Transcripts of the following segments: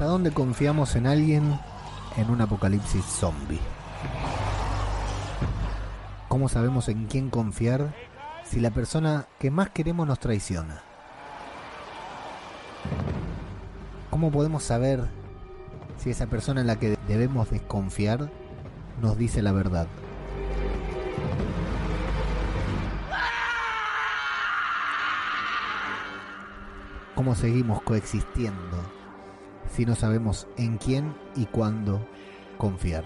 ¿Hasta dónde confiamos en alguien en un apocalipsis zombie? ¿Cómo sabemos en quién confiar si la persona que más queremos nos traiciona? ¿Cómo podemos saber si esa persona en la que debemos desconfiar nos dice la verdad? ¿Cómo seguimos coexistiendo si no sabemos en quién y cuándo confiar?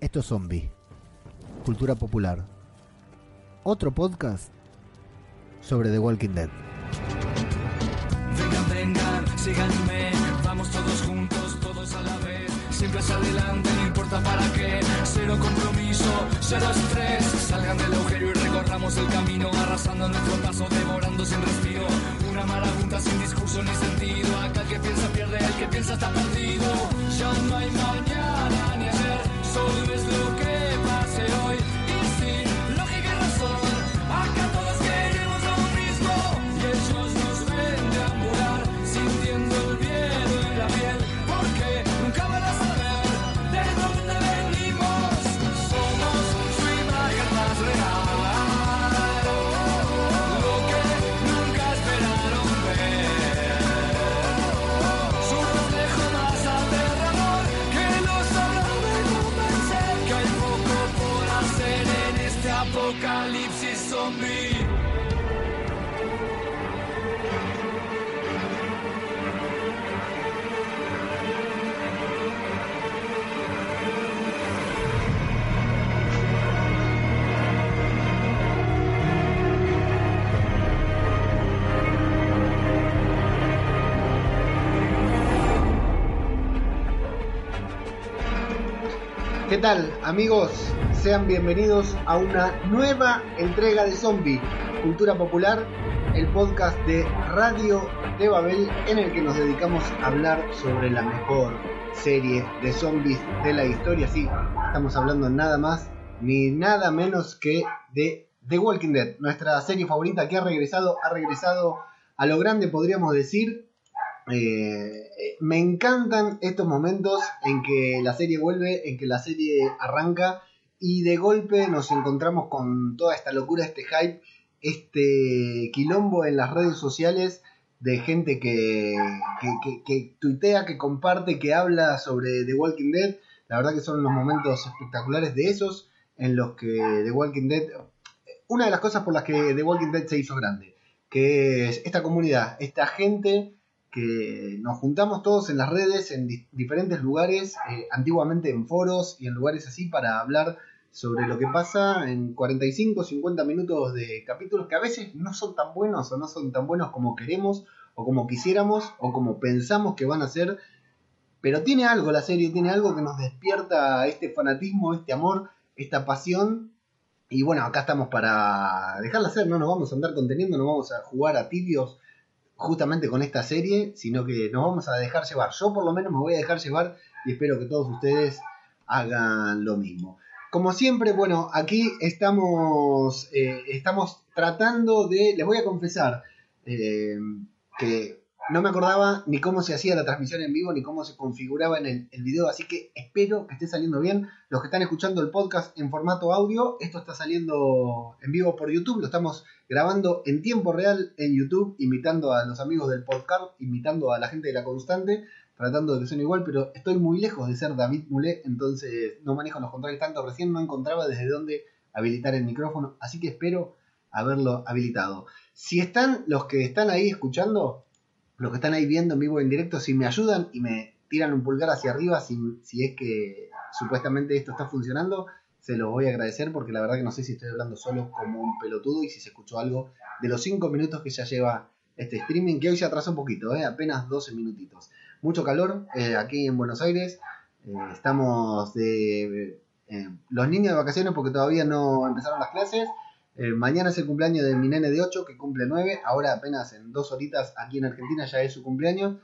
Esto es Zombie, Cultura Popular. Otro podcast sobre The Walking Dead. Vengan, vengan, síganme, vamos todos juntos, todos a la vez. Siempre hacia adelante, no importa para qué. Cero compromiso, cero estrés. Salgan del agujero y recorramos el camino, arrasando nuestro paso, devorando sin respiro. Una marabunta sin discurso ni sentido. Acá el que piensa pierde, el que piensa está perdido. Ya no hay mañana ni ayer, solo es lo que ¿Qué tal amigos? Sean bienvenidos a una nueva entrega de Zombie, Cultura Popular, el podcast de Radio de Babel en el que nos dedicamos a hablar sobre la mejor serie de zombies de la historia. Sí, estamos hablando nada más ni nada menos que de The Walking Dead, nuestra serie favorita que ha regresado, ha regresado a lo grande podríamos decir eh, me encantan estos momentos en que la serie vuelve, en que la serie arranca y de golpe nos encontramos con toda esta locura, este hype, este quilombo en las redes sociales de gente que, que, que, tuitea, que comparte, que habla sobre The Walking Dead. La verdad que son unos momentos espectaculares de esos en los que The Walking Dead... Una de las cosas por las que The Walking Dead se hizo grande, que es esta comunidad, esta gente que nos juntamos todos en las redes, en di diferentes lugares, eh, antiguamente en foros y en lugares así, para hablar sobre lo que pasa en 45, 50 minutos de capítulos que a veces no son tan buenos o no son tan buenos como queremos o como quisiéramos o como pensamos que van a ser. Pero tiene algo la serie, tiene algo que nos despierta este fanatismo, este amor, esta pasión. Y bueno, acá estamos para dejarla hacer, no nos vamos a andar conteniendo, no vamos a jugar a tibios justamente con esta serie, sino que nos vamos a dejar llevar. Yo por lo menos me voy a dejar llevar y espero que todos ustedes hagan lo mismo. Como siempre, bueno, aquí estamos, eh, estamos tratando de, les voy a confesar eh, que no me acordaba ni cómo se hacía la transmisión en vivo, ni cómo se configuraba en el, video, así que espero que esté saliendo bien. Los que están escuchando el podcast en formato audio, esto está saliendo en vivo por YouTube, lo estamos grabando en tiempo real en YouTube, imitando a los amigos del podcast, imitando a la gente de la constante, tratando de que suene igual, pero estoy muy lejos de ser David Moulet, entonces no manejo los controles tanto, recién no encontraba desde dónde habilitar el micrófono, así que espero haberlo habilitado. Si están los que están ahí escuchando, los que están ahí viendo en vivo en directo, si me ayudan y me tiran un pulgar hacia arriba, si, si es que supuestamente esto está funcionando, se los voy a agradecer porque la verdad que no sé si estoy hablando solo como un pelotudo y si se escuchó algo de los 5 minutos que ya lleva este streaming, que hoy se atrasó un poquito, ¿eh? apenas 12 minutitos. Mucho calor eh, aquí en Buenos Aires, eh, estamos de eh, los niños de vacaciones porque todavía no empezaron las clases. Eh, mañana es el cumpleaños de mi nene de 8 que cumple 9. Ahora apenas en dos horitas aquí en Argentina ya es su cumpleaños.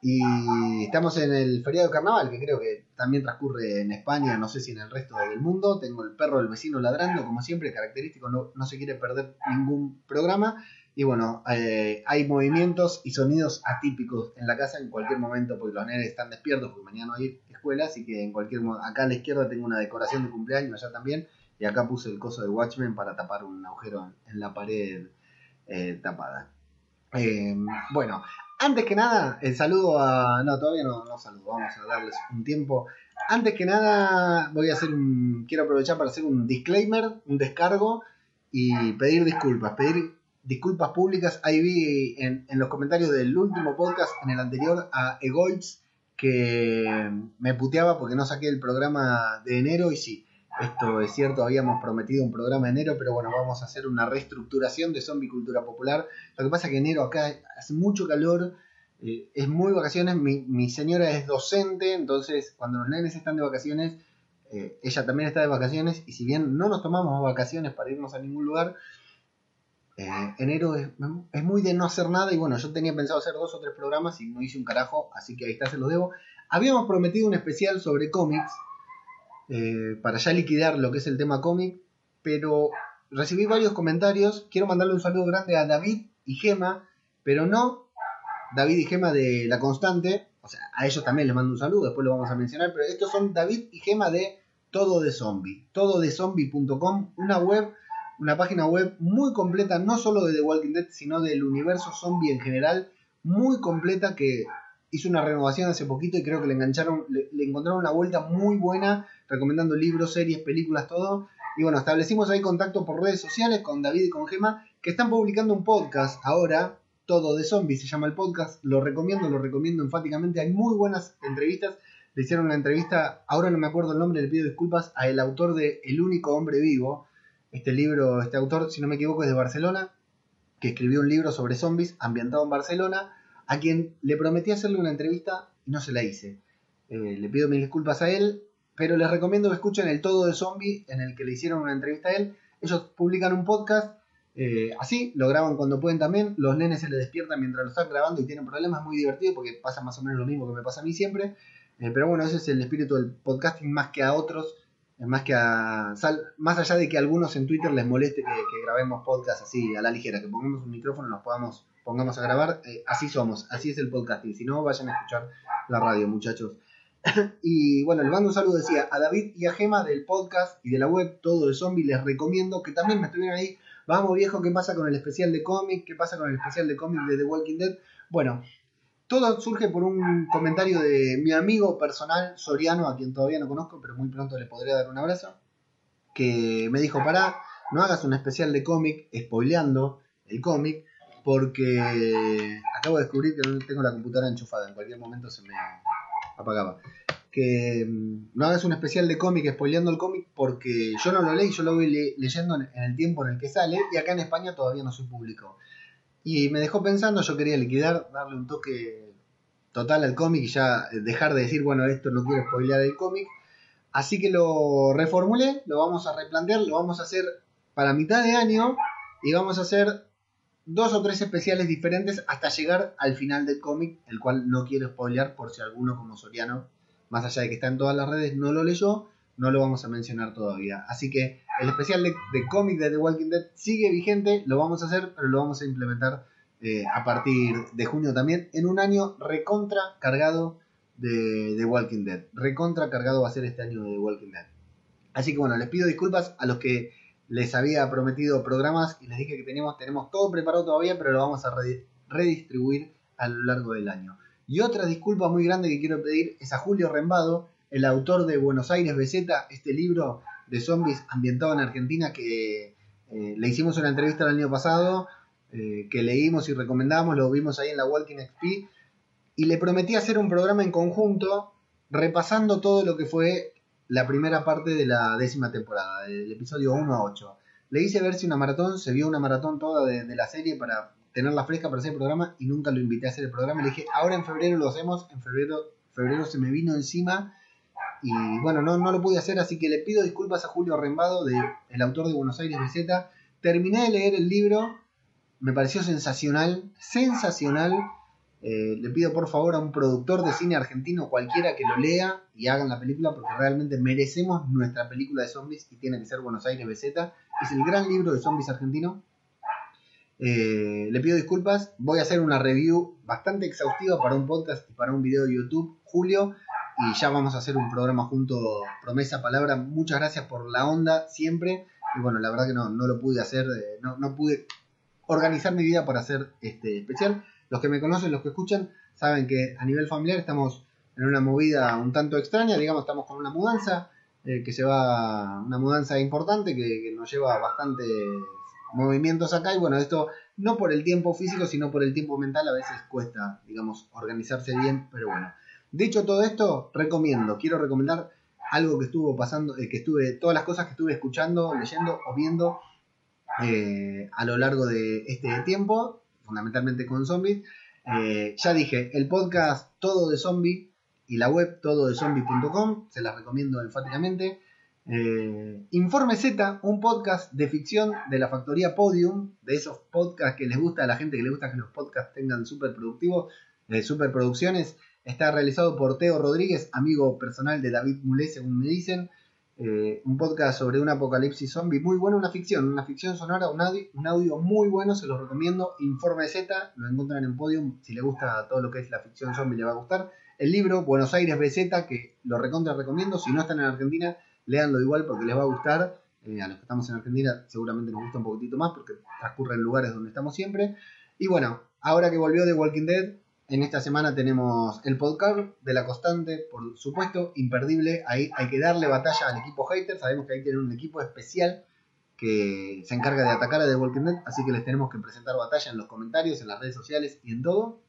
Y estamos en el feriado de carnaval, que creo que también transcurre en España, no sé si en el resto del mundo. Tengo el perro del vecino ladrando, como siempre, característico, no, se quiere perder ningún programa. Y bueno, eh, hay movimientos y sonidos atípicos en la casa en cualquier momento, porque los nenes están despiertos, porque mañana hay escuela, así que en cualquier acá a la izquierda tengo una decoración de cumpleaños, allá también, y acá puse el coso de Watchmen para tapar un agujero en la pared eh, tapada. Eh, bueno, antes que nada, el saludo a. No, todavía no, no saludo, vamos a darles un tiempo. Antes que nada, voy a hacer un. Quiero aprovechar para hacer un disclaimer, un descargo y pedir disculpas. Pedir disculpas públicas. Ahí vi en, en los comentarios del último podcast, en el anterior, a Egoitz, que me puteaba porque no saqué el programa de enero y sí. Esto es cierto, habíamos prometido un programa en enero, pero bueno, vamos a hacer una reestructuración de Zombie Cultura Popular. Lo que pasa es que enero acá hace mucho calor, eh, es muy vacaciones, mi, señora es docente, entonces cuando los nenes están de vacaciones, eh, ella también está de vacaciones, y si bien no nos tomamos vacaciones para irnos a ningún lugar, eh, enero es, es, muy de no hacer nada, y bueno, yo tenía pensado hacer dos o tres programas y no hice un carajo, así que ahí está, se los debo. Habíamos prometido un especial sobre cómics, eh, para ya liquidar lo que es el tema cómic, pero recibí varios comentarios. Quiero mandarle un saludo grande a David y Gema, pero no David y Gema de La Constante, o sea, a ellos también les mando un saludo, después lo vamos a mencionar, pero estos son David y Gema de Todo de Zombie, tododezombie.com, una web, una página web muy completa, no solo de The Walking Dead, sino del universo zombie en general, muy completa que hizo una renovación hace poquito y creo que le engancharon, le, encontraron una vuelta muy buena, recomendando libros, series, películas, todo. Y bueno, establecimos ahí contacto por redes sociales con David y con Gema, que están publicando un podcast ahora, todo de zombies se llama el podcast, lo recomiendo, lo recomiendo enfáticamente, hay muy buenas entrevistas. Le hicieron una entrevista, ahora no me acuerdo el nombre, le pido disculpas, a el autor de El único hombre vivo. Este libro, este autor, si no me equivoco, es de Barcelona, que escribió un libro sobre zombies ambientado en Barcelona a quien le prometí hacerle una entrevista y no se la hice. Eh, le pido mil disculpas a él, pero les recomiendo que escuchen el Todo de Zombie en el que le hicieron una entrevista a él. Ellos publican un podcast eh, así, lo graban cuando pueden también. Los nenes se les despiertan mientras lo están grabando y tienen problemas, muy divertido porque pasa más o menos lo mismo que me pasa a mí siempre. Eh, pero bueno, ese es el espíritu del podcasting más que a otros. Más que a. más allá de que a algunos en Twitter les moleste que, que grabemos podcast así a la ligera, que pongamos un micrófono y nos podamos pongamos a grabar. Eh, así somos, así es el podcasting. Si no, vayan a escuchar la radio, muchachos. y bueno, les mando un saludo, decía, a David y a Gema del podcast y de la web Todo de Zombie. Les recomiendo que también me estuvieran ahí. Vamos, viejo, ¿qué pasa con el especial de cómic? ¿Qué pasa con el especial de cómic de The Walking Dead? Bueno, todo surge por un comentario de mi amigo personal, Soriano, a quien todavía no conozco, pero muy pronto le podría dar un abrazo, que me dijo, pará, no hagas un especial de cómic spoileando el cómic, porque acabo de descubrir que no tengo la computadora enchufada, en cualquier momento se me apagaba. Que mm, no hagas un especial de cómic spoileando el cómic porque yo no lo leí, yo lo voy leyendo en el tiempo en el que sale y acá en España todavía no se publicó. Y me dejó pensando, yo quería liquidar, darle un toque total al cómic y ya dejar de decir, bueno, esto no quiero spoilear el cómic. Así que lo reformulé, lo vamos a replantear, lo vamos a hacer para mitad de año y vamos a hacer dos o tres especiales diferentes hasta llegar al final del cómic, el cual no quiero spoilear por si alguno como Soriano, más allá de que está en todas las redes, no lo leyó, no lo vamos a mencionar todavía. Así que el especial de, cómic de The Walking Dead sigue vigente, lo vamos a hacer, pero lo vamos a implementar eh, a partir de junio también, en un año recontra cargado de The Walking Dead. Recontra cargado va a ser este año de The Walking Dead. Así que bueno, les pido disculpas a los que les había prometido programas y les dije que teníamos, tenemos todo preparado todavía, pero lo vamos a redistribuir a lo largo del año. Y otra disculpa muy grande que quiero pedir es a Julio Rembado, el autor de Buenos Aires BZ, este libro de zombies ambientado en Argentina que eh, le hicimos una entrevista el año pasado, eh, que leímos y recomendamos, lo vimos ahí en la Walking XP, y le prometí hacer un programa en conjunto repasando todo lo que fue la primera parte de la décima temporada, del episodio 1 a 8. Le hice ver si una maratón, se vio una maratón toda de, la serie para tenerla fresca para hacer el programa y nunca lo invité a hacer el programa. Le dije, ahora en febrero lo hacemos, en febrero, febrero se me vino encima y bueno, no, no lo pude hacer, así que le pido disculpas a Julio Rembado, de, el autor de Buenos Aires BZ. Terminé de leer el libro, me pareció sensacional, sensacional. Eh, le pido por favor a un productor de cine argentino cualquiera que lo lea y hagan la película porque realmente merecemos nuestra película de zombies y tiene que ser Buenos Aires BZ. Es el gran libro de zombies argentino. Eh, le pido disculpas, voy a hacer una review bastante exhaustiva para un podcast y para un video de YouTube, Julio, y ya vamos a hacer un programa junto, promesa, palabra. Muchas gracias por la onda siempre. Y bueno, la verdad que no, no lo pude hacer, eh, no, no pude organizar mi vida para hacer este especial. Los que me conocen, los que escuchan, saben que a nivel familiar estamos en una movida un tanto extraña, digamos, estamos con una mudanza, eh, que se va, una mudanza importante que, nos lleva bastantes movimientos acá y bueno, esto no por el tiempo físico, sino por el tiempo mental, a veces cuesta, digamos, organizarse bien, pero bueno. Dicho todo esto, recomiendo, quiero recomendar algo que estuvo pasando, eh, que estuve, todas las cosas que estuve escuchando, leyendo o viendo eh, a lo largo de este tiempo fundamentalmente con zombies. Eh, ya dije, el podcast Todo de Zombie y la web tododezombie.com, se las recomiendo enfáticamente. Eh, Informe Z, un podcast de ficción de la factoría Podium, de esos podcasts que les gusta a la gente que le gusta que los podcasts tengan súper productivos, de super producciones. Está realizado por Teo Rodríguez, amigo personal de David Mulé, según me dicen. Eh, un podcast sobre un apocalipsis zombie muy bueno, una ficción, una ficción sonora, un audio, un audio muy bueno, se los recomiendo. Informe Z, lo encuentran en Podium, si le gusta todo lo que es la ficción zombie le va a gustar. El libro Buenos Aires BZ, que lo recontra recomiendo, si no están en Argentina, léanlo igual porque les va a gustar. Eh, a los que estamos en Argentina seguramente nos gusta un poquitito más porque transcurre en lugares donde estamos siempre. Y bueno, ahora que volvió The Walking Dead, en esta semana tenemos el podcast de la constante, por supuesto, imperdible. Ahí hay que darle batalla al equipo hater. Sabemos que ahí tienen un equipo especial que se encarga de atacar a The Walking Dead, así que les tenemos que presentar batalla en los comentarios, en las redes sociales y en todo.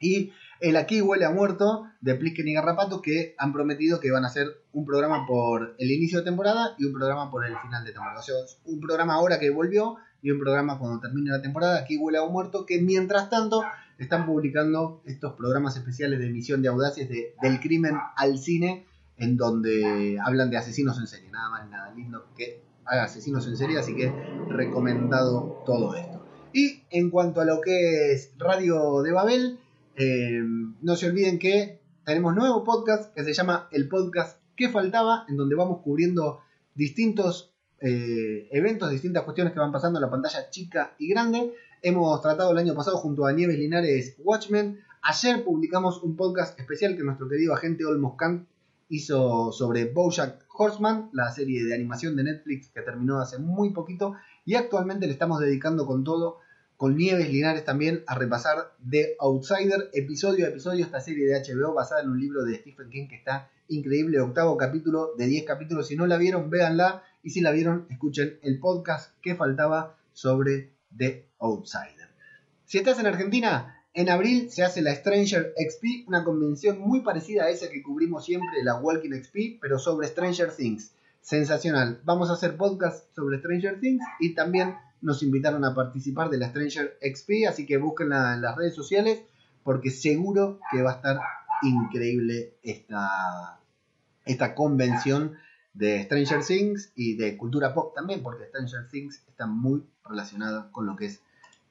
Y el Aquí huele a muerto de Plisken y Garrapato que han prometido que van a hacer un programa por el inicio de temporada y un programa por el final de temporada. O sea, un programa ahora que volvió y un programa cuando termine la temporada, Aquí huele a muerto, que mientras tanto están publicando estos programas especiales de emisión de audaces de, del crimen al cine, en donde hablan de asesinos en serie, nada más, nada lindo que asesinos en serie, así que recomendado todo esto. Y en cuanto a lo que es Radio de Babel, eh, no se olviden que tenemos nuevo podcast que se llama El Podcast que faltaba, en donde vamos cubriendo distintos eh, eventos, distintas cuestiones que van pasando en la pantalla chica y grande. Hemos tratado el año pasado junto a Nieves Linares Watchmen. Ayer publicamos un podcast especial que nuestro querido agente Olmos Kant hizo sobre Bojack Horseman, la serie de animación de Netflix que terminó hace muy poquito. Y actualmente le estamos dedicando con todo, con Nieves Linares también, a repasar The Outsider, episodio a episodio, esta serie de HBO basada en un libro de Stephen King que está increíble, octavo capítulo de 10 capítulos. Si no la vieron, véanla. Y si la vieron, escuchen el podcast que faltaba sobre The Outsider. Si estás en Argentina, en abril se hace la Stranger XP, una convención muy parecida a esa que cubrimos siempre, la Walking XP, pero sobre Stranger Things. Sensacional. Vamos a hacer podcast sobre Stranger Things y también nos invitaron a participar de la Stranger XP, así que búsquenla en las redes sociales porque seguro que va a estar increíble esta, esta convención de Stranger Things y de cultura pop también, porque Stranger Things está muy relacionada con lo que es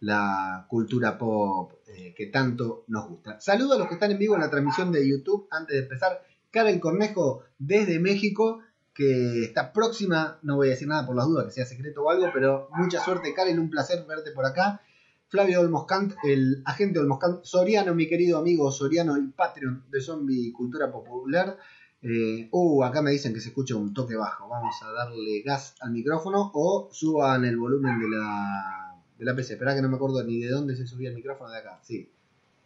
la cultura pop eh, que tanto nos gusta. Saludo a los que están en vivo en la transmisión de YouTube. Antes de empezar, Karen Cornejo desde México, que está próxima, no voy a decir nada por las dudas que sea secreto o algo, pero mucha suerte Karen, un placer verte por acá. Flavio Olmoscant, el agente Olmoscant, Soriano, mi querido amigo Soriano, el Patreon de Zombie Cultura Popular. Eh, uh, acá me dicen que se escucha un toque bajo. Vamos a darle gas al micrófono o suban el volumen de la, de la PC. Espera que no me acuerdo ni de dónde se subía el micrófono de acá. Sí,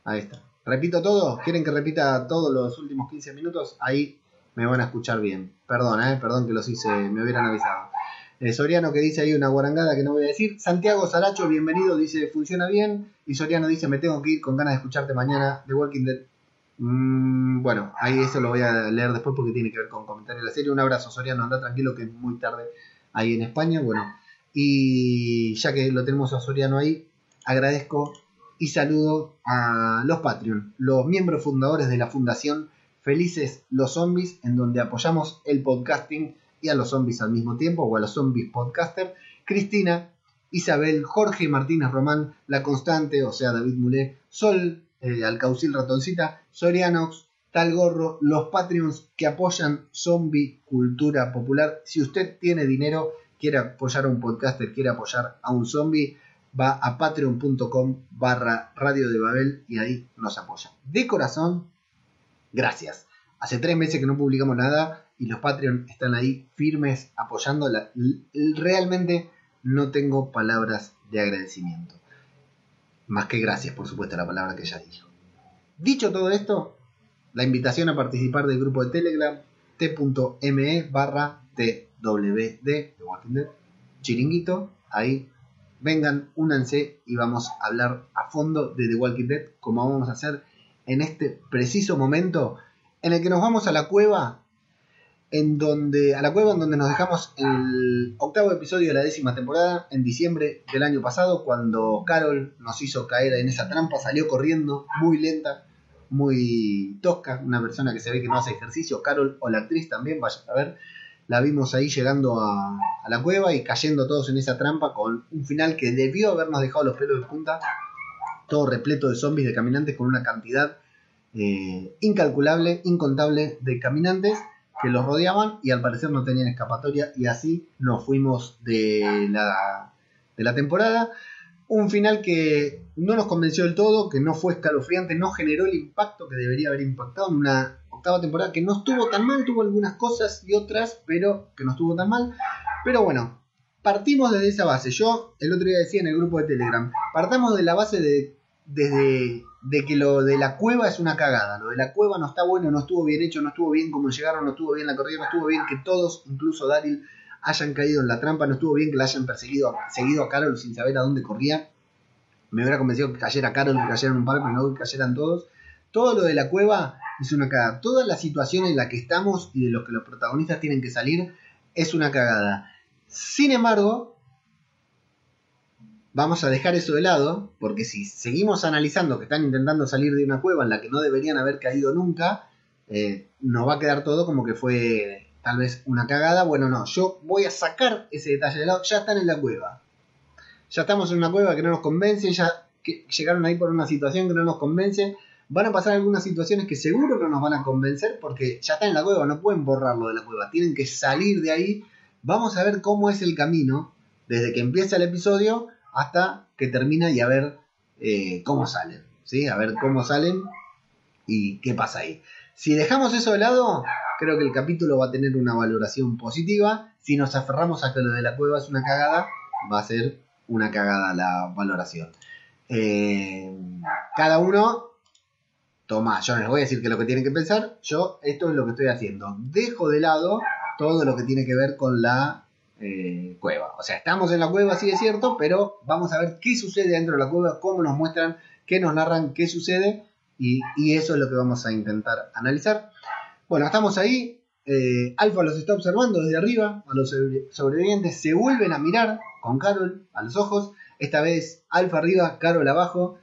ahí está. Repito todo. ¿Quieren que repita todos los últimos 15 minutos? Ahí me van a escuchar bien. Perdón, eh, perdón que los hice, me hubieran avisado. Eh, Soriano que dice ahí una guarangada que no voy a decir. Santiago Saracho, bienvenido, dice funciona bien. Y Soriano dice me tengo que ir con ganas de escucharte mañana. The Walking Dead Mm, bueno, ahí eso lo voy a leer después porque tiene que ver con comentarios de la serie. Un abrazo, Soriano, anda tranquilo que es muy tarde ahí en España. Bueno, y ya que lo tenemos a Soriano ahí, agradezco y saludo a los Patreon, los miembros fundadores de la Fundación Felices los Zombies, en donde apoyamos el podcasting y a los zombies al mismo tiempo, o a los zombies podcaster. Cristina, Isabel, Jorge Martínez Román, La Constante, o sea, David Mulé, Sol eh, Alcaucil Ratoncita, Sorianox, Tal Gorro, los Patreons que apoyan Zombie Cultura Popular. Si usted tiene dinero, quiere apoyar a un podcaster, quiere apoyar a un zombie, va a patreon.com barra radio de Babel y ahí nos apoya. De corazón, gracias. Hace tres meses que no publicamos nada y los Patreon están ahí firmes apoyando. Realmente no tengo palabras de agradecimiento. Más que gracias, por supuesto, la palabra que ya dijo. Dicho todo esto, la invitación a participar del grupo de Telegram t.me barra twd de Walking Dead, chiringuito, ahí. Vengan, únanse y vamos a hablar a fondo de The Walking Dead como vamos a hacer en este preciso momento en el que nos vamos a la cueva en donde a la cueva en donde nos dejamos el octavo episodio de la décima temporada en diciembre del año pasado cuando Carol nos hizo caer en esa trampa salió corriendo muy lenta muy tosca una persona que se ve que no hace ejercicio Carol o la actriz también vaya a ver la vimos ahí llegando a, la cueva y cayendo todos en esa trampa con un final que debió habernos dejado los pelos de punta todo repleto de zombies de caminantes con una cantidad eh, incalculable incontable de caminantes que los rodeaban y al parecer no tenían escapatoria y así nos fuimos de la, de la temporada. Un final que no nos convenció del todo, que no fue escalofriante, no generó el impacto que debería haber impactado en una octava temporada que no estuvo tan mal, tuvo algunas cosas y otras, pero que no estuvo tan mal. Pero bueno, partimos desde esa base. Yo el otro día decía en el grupo de Telegram, partamos de la base de desde de que lo de la cueva es una cagada. Lo de la cueva no está bueno, no estuvo bien hecho, no estuvo bien como llegaron, no estuvo bien la corrida, no estuvo bien que todos, incluso Daryl, hayan caído en la trampa, no estuvo bien que la hayan perseguido, seguido a Carol sin saber a dónde corría. Me hubiera convencido que cayera Carol, que cayeran un pero no que cayeran todos. Todo lo de la cueva es una cagada. Toda la situación en la que estamos y de los que los protagonistas tienen que salir es una cagada. Sin embargo, vamos a dejar eso de lado, porque si seguimos analizando que están intentando salir de una cueva en la que no deberían haber caído nunca, eh, nos va a quedar todo como que fue tal vez una cagada. Bueno, no, yo voy a sacar ese detalle de lado. Ya están en la cueva. Ya estamos en una cueva que no nos convence, ya que llegaron ahí por una situación que no nos convence. Van a pasar algunas situaciones que seguro no nos van a convencer porque ya están en la cueva, no pueden borrarlo de la cueva, tienen que salir de ahí. Vamos a ver cómo es el camino desde que empieza el episodio hasta que termina y a ver eh, cómo salen, ¿sí? A ver cómo salen y qué pasa ahí. Si dejamos eso de lado, creo que el capítulo va a tener una valoración positiva. Si nos aferramos a que lo de la cueva es una cagada, va a ser una cagada la valoración. Eh, cada uno toma, yo les voy a decir que lo que tienen que pensar, yo esto es lo que estoy haciendo. Dejo de lado todo lo que tiene que ver con la eh, cueva. O sea, estamos en la cueva, sí es cierto, pero vamos a ver qué sucede dentro de la cueva, cómo nos muestran, qué nos narran, qué sucede, y, eso es lo que vamos a intentar analizar. Bueno, estamos ahí. Eh, Alfa los está observando desde arriba, a los sobrevivientes se vuelven a mirar con Carol a los ojos. Esta vez Alfa arriba, Carol abajo.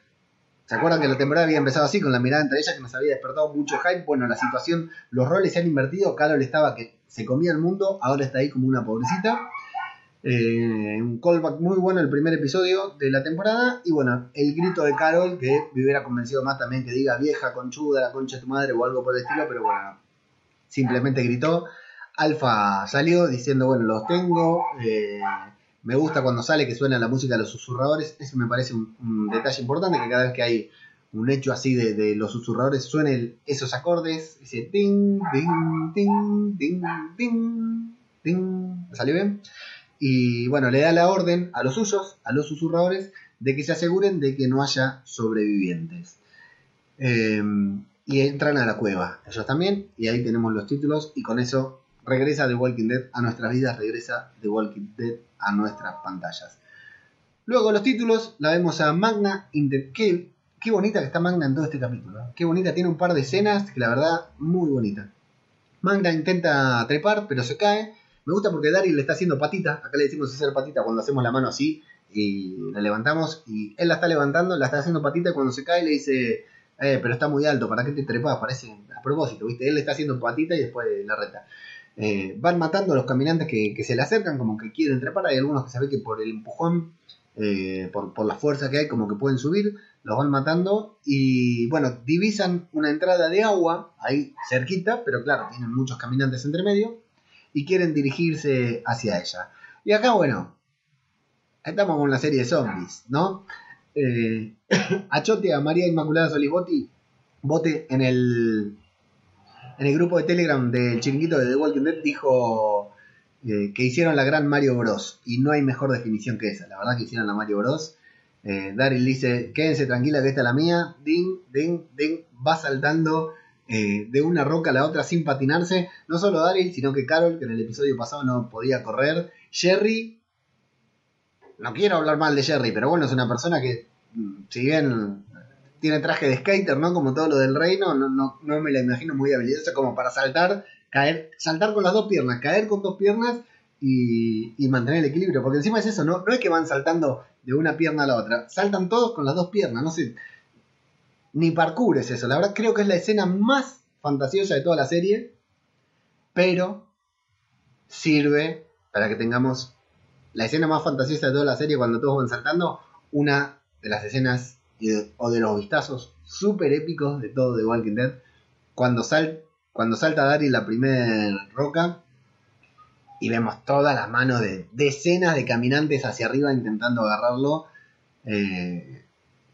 ¿Se acuerdan que la temporada había empezado así, con la mirada entre ellas, que nos había despertado mucho hype? Bueno, la situación, los roles se han invertido. Carol estaba que se comía el mundo, ahora está ahí como una pobrecita. Eh, un callback muy bueno el primer episodio de la temporada. Y bueno, el grito de Carol, que me hubiera convencido más también que diga vieja, conchuda, la concha de tu madre o algo por el estilo, pero bueno, simplemente gritó. Alfa salió diciendo, bueno, los tengo. Eh, me gusta cuando sale que suena la música de los susurradores. Eso me parece un, detalle importante, que cada vez que hay un hecho así de, los susurradores suenen esos acordes. Ese ting, ting, ting, ting, ting, ting. ¿Salió bien? Y bueno, le da la orden a los suyos, a los susurradores, de que se aseguren de que no haya sobrevivientes. Em, y entran a la cueva, ellos también, y ahí tenemos los títulos, y con eso regresa The Walking Dead a nuestras vidas, regresa The Walking Dead a nuestras pantallas. Luego los títulos, la vemos a Magna in the Qué, bonita que está Magna en todo este capítulo. ¿eh? Qué bonita, tiene un par de escenas que la verdad, muy bonita. Magna intenta trepar, pero se cae. Me gusta porque Daryl le está haciendo patita. Acá le decimos hacer patita cuando hacemos la mano así y la levantamos. Y él la está levantando, la está haciendo patita y cuando se cae le dice, eh, pero está muy alto, ¿para qué te trepas? Parece a propósito, ¿viste? Él le está haciendo patita y después la reta. Eh, van matando a los caminantes que, se le acercan, como que quieren trepar. Hay algunos que se que por el empujón, eh, por, la fuerza que hay, como que pueden subir. los van matando y bueno, divisan una entrada de agua ahí cerquita, pero claro, tienen muchos caminantes entre medio y quieren dirigirse hacia ella. Y acá, bueno, estamos con una serie de zombies, ¿no? Eh, Achote a María Inmaculada Solibotti, vote en el, en el grupo de Telegram del chiringuito de The Walking Dead, dijo eh, que hicieron la gran Mario Bros. Y no hay mejor definición que esa, la verdad que hicieron la Mario Bros. Eh, Daryl dice, quédense tranquila que esta es la mía. Ding, ding, ding. Va saltando eh, de una roca a la otra sin patinarse. No solo Daryl, sino que Carol, que en el episodio pasado no podía correr. Jerry. No quiero hablar mal de Jerry, pero bueno, es una persona que, mm, si bien tiene traje de skater, ¿no? Como todo lo del reino, no, no, no me la imagino muy habilidosa como para saltar, caer, saltar con las dos piernas, caer con dos piernas y, y mantener el equilibrio. Porque encima es eso, ¿no? No es que van saltando de una pierna a la otra. Saltan todos con las dos piernas, no sé. Ni parkour es eso. La verdad creo que es la escena más fantasiosa de toda la serie. Pero sirve para que tengamos la escena más fantasiosa de toda la serie cuando todos van saltando. Una de las escenas o de los vistazos súper épicos de todo de Walking Dead. Cuando, sal, cuando salta Daryl la primera roca y vemos todas las manos de decenas de caminantes hacia arriba intentando agarrarlo. Eh,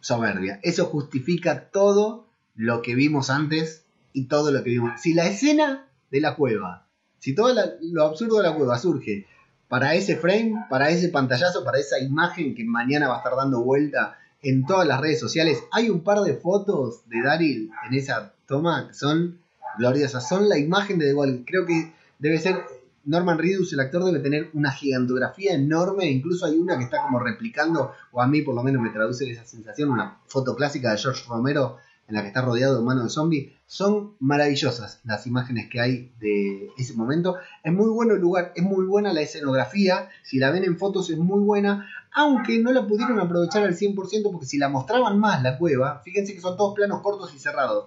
soberbia. Eso justifica todo lo que vimos antes y todo lo que vimos. Si la escena de la cueva, si todo lo absurdo de la cueva surge para ese frame, para ese pantallazo, para esa imagen que mañana va a estar dando vuelta en todas las redes sociales, hay un par de fotos de Daryl en esa toma que son gloriosas. Son la imagen de The Wall. Creo que debe ser Norman Reedus, el actor, debe tener una gigantografía enorme. Incluso hay una que está como replicando, o a mí por lo menos me traduce esa sensación, una foto clásica de George Romero en la que está rodeado de manos de zombie. Son maravillosas las imágenes que hay de ese momento. Es muy bueno el lugar, es muy buena la escenografía. Si la ven en fotos es muy buena, aunque no la pudieron aprovechar al 100% porque si la mostraban más la cueva, fíjense que son todos planos cortos y cerrados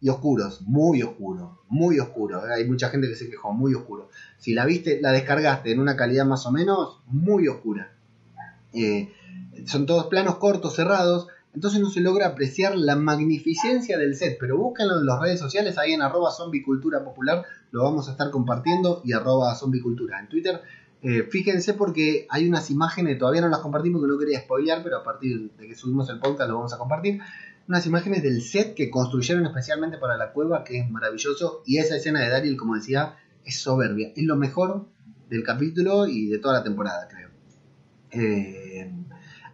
y oscuros, muy oscuro, muy oscuro. Hay mucha gente que se quejó, muy oscuro. Si la viste, la descargaste en una calidad más o menos, muy oscura. Eh, son todos planos cortos, cerrados, entonces no se logra apreciar la magnificencia del set, pero búsquenlo en las redes sociales, ahí en arroba zombicultura popular, lo vamos a estar compartiendo, y arroba zombicultura en Twitter. Eh, fíjense porque hay unas imágenes, todavía no las compartimos porque no quería spoilear, pero a partir de que subimos el podcast lo vamos a compartir unas imágenes del set que construyeron especialmente para la cueva, que es maravilloso, y esa escena de Daryl, como decía, es soberbia. Es lo mejor del capítulo y de toda la temporada, creo. Eh,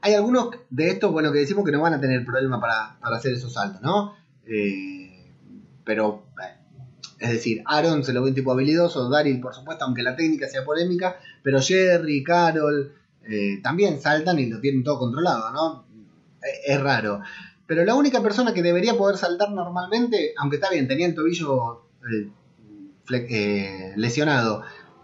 hay algunos de estos, bueno, que decimos que no van a tener problema para, hacer esos saltos, ¿no? Eh, pero, es decir, Aaron se lo ve un tipo habilidoso, Daryl, por supuesto, aunque la técnica sea polémica, pero Jerry, Carol, eh, también saltan y lo tienen todo controlado, ¿no? es raro. Pero la única persona que debería poder saltar normalmente, aunque está bien, tenía el tobillo eh, eh, lesionado,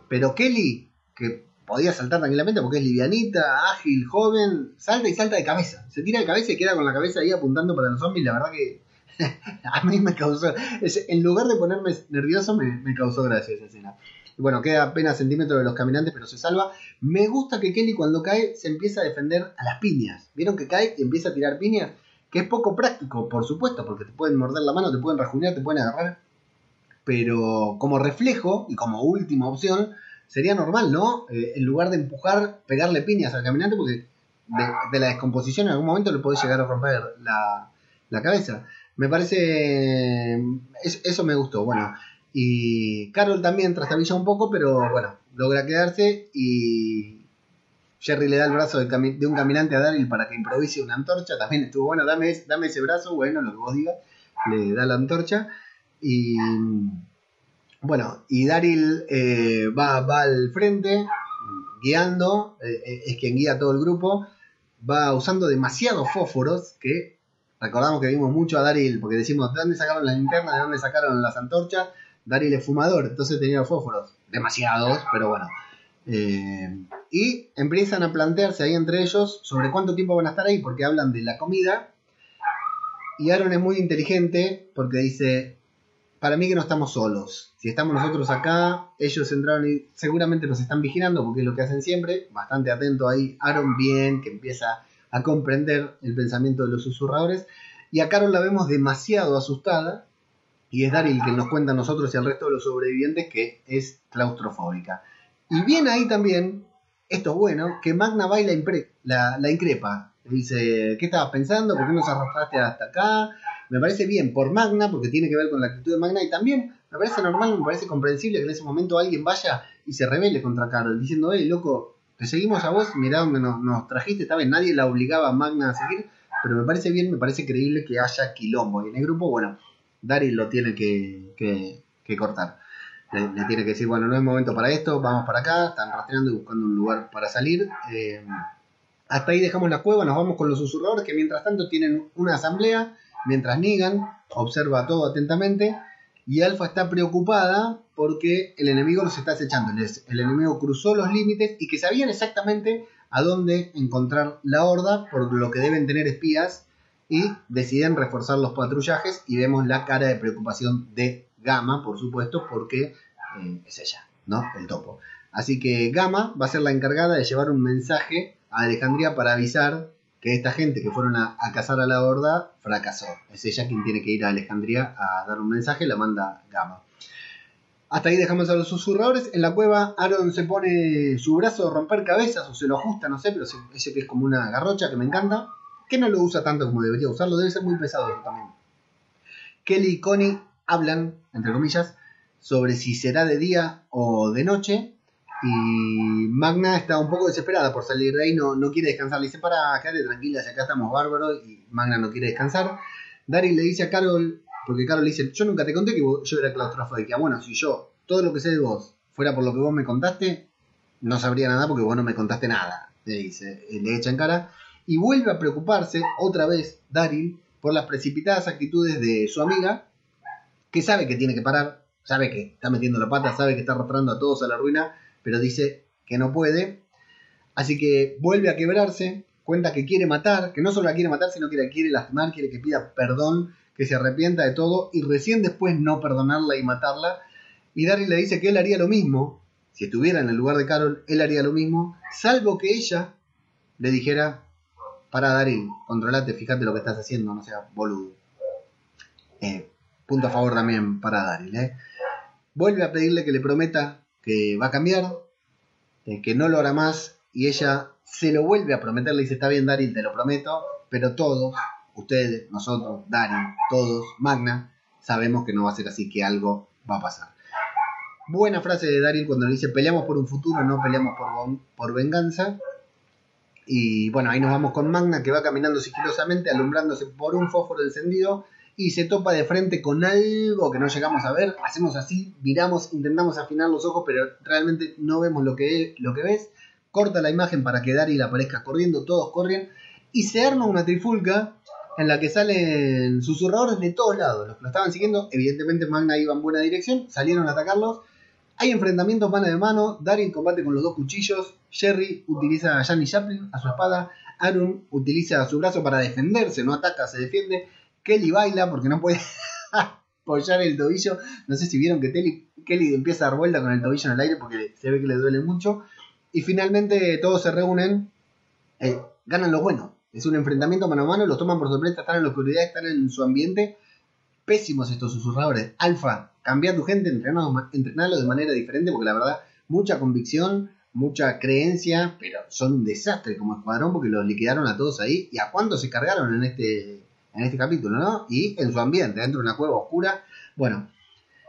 pero Kelly, que podía saltar tranquilamente porque es livianita, ágil, joven, salta y salta de cabeza. Se tira de cabeza y queda con la cabeza ahí apuntando para los zombies. La verdad que a mí me causó. en lugar de ponerme nervioso, me, causó gracia esa escena. Bueno, queda apenas centímetros de los caminantes, pero se salva. Me gusta que Kelly cuando cae se empieza a defender a las piñas. ¿Vieron que cae y empieza a tirar piñas? que es poco práctico, por supuesto, porque te pueden morder la mano, te pueden rajunear, te pueden agarrar, pero como reflejo y como última opción, sería normal, ¿no? Eh, en lugar de empujar, pegarle piñas al caminante, porque de, la descomposición en algún momento le puede llegar a romper la, la cabeza. Me parece. eso me gustó, bueno. Y Carol también trastabilla un poco, pero bueno, logra quedarse y, Jerry le da el brazo de, un caminante a Daryl para que improvise una antorcha. También estuvo bueno, dame, dame ese brazo, bueno, lo que vos digas. Le da la antorcha. Y bueno, y Daryl eh, va, al frente, guiando, eh, eh, es quien guía a todo el grupo. Va usando demasiados fósforos que recordamos que vimos mucho a Daryl, porque decimos, ¿de dónde sacaron las linternas? ¿De dónde sacaron las antorchas? Daryl es fumador, entonces tenía fósforos. Demasiados, pero bueno. Eh, y empiezan a plantearse ahí entre ellos sobre cuánto tiempo van a estar ahí, porque hablan de la comida. Y Aaron es muy inteligente porque dice, para mí que no estamos solos. Si estamos nosotros acá, ellos entraron y seguramente nos están vigilando porque es lo que hacen siempre. Bastante atento ahí. Aaron bien, que empieza a comprender el pensamiento de los susurradores. Y a Carol la vemos demasiado asustada. Y es Daryl quien nos cuenta a nosotros y al resto de los sobrevivientes que es claustrofóbica. Y viene ahí también, esto es bueno, que Magna va y la, la, increpa. dice, ¿qué estabas pensando? ¿Por qué nos arrastraste hasta acá? Me parece bien por Magna, porque tiene que ver con la actitud de Magna. Y también me parece normal, me parece comprensible que en ese momento alguien vaya y se revele contra Carol, diciendo, hey, loco, te seguimos a vos, mirá dónde nos, trajiste, está bien, nadie la obligaba a Magna a seguir, pero me parece bien, me parece creíble que haya quilombo. Y en el grupo, bueno, Daryl lo tiene que, que cortar le, tiene que decir, bueno, no es momento para esto, vamos para acá, están rastreando y buscando un lugar para salir. Eh, hasta ahí dejamos la cueva, nos vamos con los susurradores que mientras tanto tienen una asamblea, mientras Negan observa todo atentamente y Alfa está preocupada porque el enemigo los está acechando, el enemigo cruzó los límites y que sabían exactamente a dónde encontrar la horda, por lo que deben tener espías y deciden reforzar los patrullajes y vemos la cara de preocupación de Gama, por supuesto, porque eh, es ella, ¿no? El topo. Así que Gama va a ser la encargada de llevar un mensaje a Alejandría para avisar que esta gente que fueron a, cazar a la horda fracasó. Es ella quien tiene que ir a Alejandría a dar un mensaje, la manda Gama. Hasta ahí dejamos a los susurradores. En la cueva, Aaron se pone su brazo a romper cabezas o se lo ajusta, no sé, pero ese que es como una garrocha que me encanta. Que no lo usa tanto como debería usarlo, debe ser muy pesado eso también. Kelly y Connie hablan, entre comillas, sobre si será de día o de noche. Y Magna está un poco desesperada por salir de ahí, no, no quiere descansar. Le dice, para, quédate tranquila, si acá estamos bárbaros. Y Magna no quiere descansar. Daryl le dice a Carol, porque Carol le dice, yo nunca te conté que yo era claustrofóbica. Bueno, si yo, todo lo que sé de vos, fuera por lo que vos me contaste, no sabría nada porque vos no me contaste nada. Le dice, le echa en cara. Y vuelve a preocuparse otra vez Daryl por las precipitadas actitudes de su amiga que sabe que tiene que parar, sabe que está metiendo la pata, sabe que está arrastrando a todos a la ruina, pero dice que no puede. Así que vuelve a quebrarse, cuenta que quiere matar, que no solo la quiere matar, sino que la quiere lastimar, quiere que pida perdón, que se arrepienta de todo y recién después no perdonarla y matarla. Y Daryl le dice que él haría lo mismo, si estuviera en el lugar de Carol, él haría lo mismo, salvo que ella le dijera, para Daryl, controlate, fíjate lo que estás haciendo, no sea boludo. Eh, Punto a favor también para Daryl. ¿eh? Vuelve a pedirle que le prometa que va a cambiar, eh, que no lo hará más, y ella se lo vuelve a prometer, le dice, está bien Daryl, te lo prometo, pero todos, ustedes, nosotros, Daryl, todos, Magna, sabemos que no va a ser así, que algo va a pasar. Buena frase de Daryl cuando le dice, peleamos por un futuro, no peleamos por, por venganza. Y bueno, ahí nos vamos con Magna que va caminando sigilosamente, alumbrándose por un fósforo encendido y se topa de frente con algo que no llegamos a ver. Hacemos así, miramos, intentamos afinar los ojos, pero realmente no vemos lo que, lo que ves. Corta la imagen para que Daryl aparezca corriendo, todos corren. Y se arma una trifulca en la que salen susurradores de todos lados. Los que lo estaban siguiendo, evidentemente Magna iba en buena dirección, salieron a atacarlos. Hay enfrentamientos mano de mano. Daryl combate con los dos cuchillos. Jerry utiliza a Janis Chaplin, a su espada. Aaron utiliza su brazo para defenderse, no ataca, se defiende. Kelly baila porque no puede apoyar el tobillo. No sé si vieron que Kelly empieza a dar vuelta con el tobillo en el aire porque se ve que le duele mucho. Y finalmente todos se reúnen, eh, ganan los buenos. Es un enfrentamiento mano a mano, los toman por sorpresa, están en la oscuridad, están en su ambiente. Pésimos estos susurradores. Alfa, cambia tu gente, entrenalo de manera diferente porque la verdad, mucha convicción, mucha creencia, pero son un desastre como escuadrón porque los liquidaron a todos ahí. ¿Y a cuánto se cargaron en este en este capítulo, ¿no? Y en su ambiente, dentro de una cueva oscura. Bueno,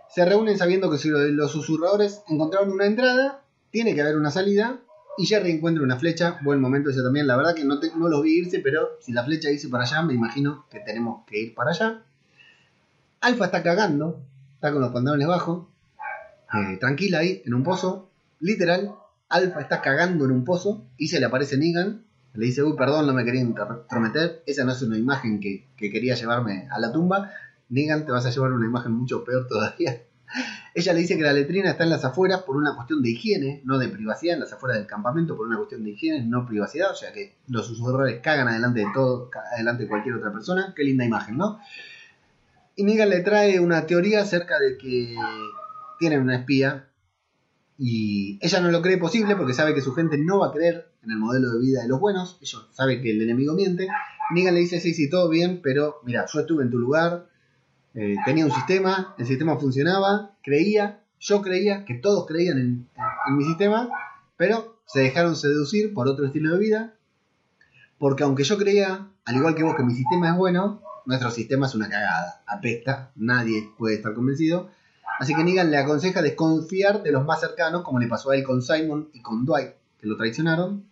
se reúnen sabiendo que si los susurradores encontraron una entrada, tiene que haber una salida. Y Jerry encuentra una flecha, buen momento ese también. La verdad que no, no los vi irse, pero si la flecha dice para allá, me imagino que tenemos que ir para allá. Alfa está cagando, está con los pantalones bajos, eh, tranquila ahí, en un pozo. Literal, Alfa está cagando en un pozo y se le aparece Negan le dice, uy, perdón, no me quería intrometer. Esa no es una imagen que, quería llevarme a la tumba. Negan, te vas a llevar una imagen mucho peor todavía. Ella le dice que la letrina está en las afueras por una cuestión de higiene, no de privacidad, en las afueras del campamento por una cuestión de higiene, no privacidad, o sea que los susurradores cagan adelante de todo, adelante de cualquier otra persona. Qué linda imagen, ¿no? Y Negan le trae una teoría acerca de que tienen una espía y ella no lo cree posible porque sabe que su gente no va a creer en el modelo de vida de los buenos. Ellos saben que el enemigo miente. Negan le dice, sí, sí, todo bien, pero mira, yo estuve en tu lugar, eh, tenía un sistema, el sistema funcionaba, creía, yo creía que todos creían en, en mi sistema, pero se dejaron seducir por otro estilo de vida, porque aunque yo creía, al igual que vos, que mi sistema es bueno, nuestro sistema es una cagada, apesta, nadie puede estar convencido. Así que Negan le aconseja desconfiar de los más cercanos, como le pasó a él con Simon y con Dwight, que lo traicionaron,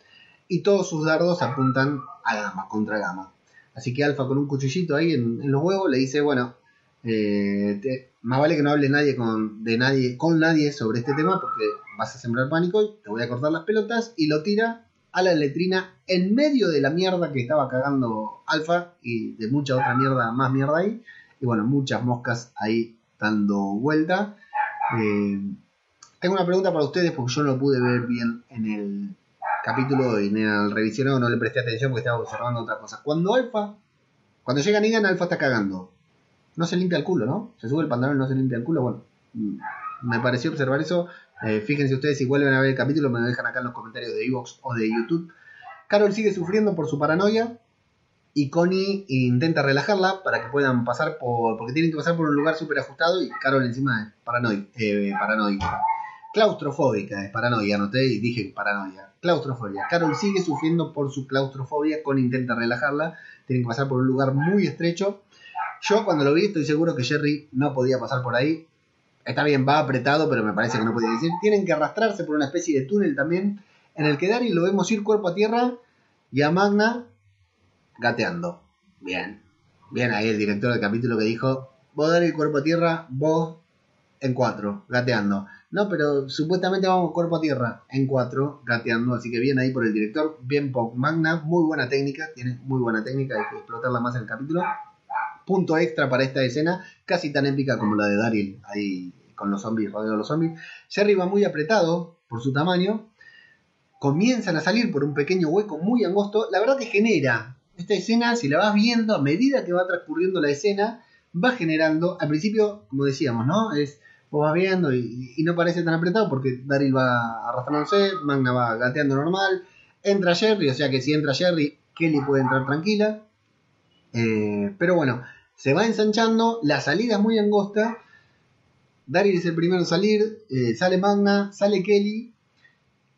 y todos sus dardos apuntan a Gama, contra Gama. Así que Alpha con un cuchillito ahí en, los huevos le dice, bueno, eh, más vale que no hable nadie con, nadie, con nadie sobre este tema porque vas a sembrar pánico y te voy a cortar las pelotas y lo tira a la letrina en medio de la mierda que estaba cagando Alfa y de mucha otra mierda, más mierda ahí. Y bueno, muchas moscas ahí dando vuelta. Eh, tengo una pregunta para ustedes porque yo no lo pude ver bien en el capítulo y en el revisionado no le presté atención porque estaba observando otra cosa. Cuando Alfa, cuando llega Negan, Alfa está cagando. No se limpia el culo, ¿no? Se sube el pantalón y no se limpia el culo. Bueno, mm, me pareció observar eso. Eh, fíjense ustedes si vuelven a ver el capítulo, me lo dejan acá en los comentarios de Evox o de YouTube. Carol sigue sufriendo por su paranoia y Connie intenta relajarla para que puedan pasar por. porque tienen que pasar por un lugar súper ajustado y Carol encima es. Eh, paranoica. Claustrofóbica, es paranoia, noté y dije paranoia. Claustrofobia. Carol sigue sufriendo por su claustrofobia, Connie intenta relajarla, tienen que pasar por un lugar muy estrecho. Yo cuando lo vi estoy seguro que Jerry no podía pasar por ahí, Está bien, va apretado, pero me parece que no podía decir. Tienen que arrastrarse por una especie de túnel también, en el que Daryl lo vemos ir cuerpo a tierra y a Magna gateando. Bien, bien ahí el director del capítulo que dijo, vos Daryl cuerpo a tierra, vos en cuatro, gateando. No, pero supuestamente vamos cuerpo a tierra, en cuatro, gateando. Así que bien ahí por el director, bien por Magna, muy buena técnica, tiene muy buena técnica, hay que explotarla más en el capítulo punto extra para esta escena, casi tan épica como la de Daryl ahí con los zombies, rodeado de los zombies. Jerry va muy apretado por su tamaño. Comienzan a salir por un pequeño hueco muy angosto. La verdad que genera esta escena, si la vas viendo a medida que va transcurriendo la escena, va generando, al principio, como decíamos, ¿no? Es, vos vas viendo y, no parece tan apretado porque Daryl va arrastrándose, Magna va gateando normal, entra Jerry, o sea que si entra Jerry, Kelly puede entrar tranquila. Eh, pero bueno, se va ensanchando, la salida es muy angosta. Daryl es el primero en salir, eh, sale Magna, sale Kelly.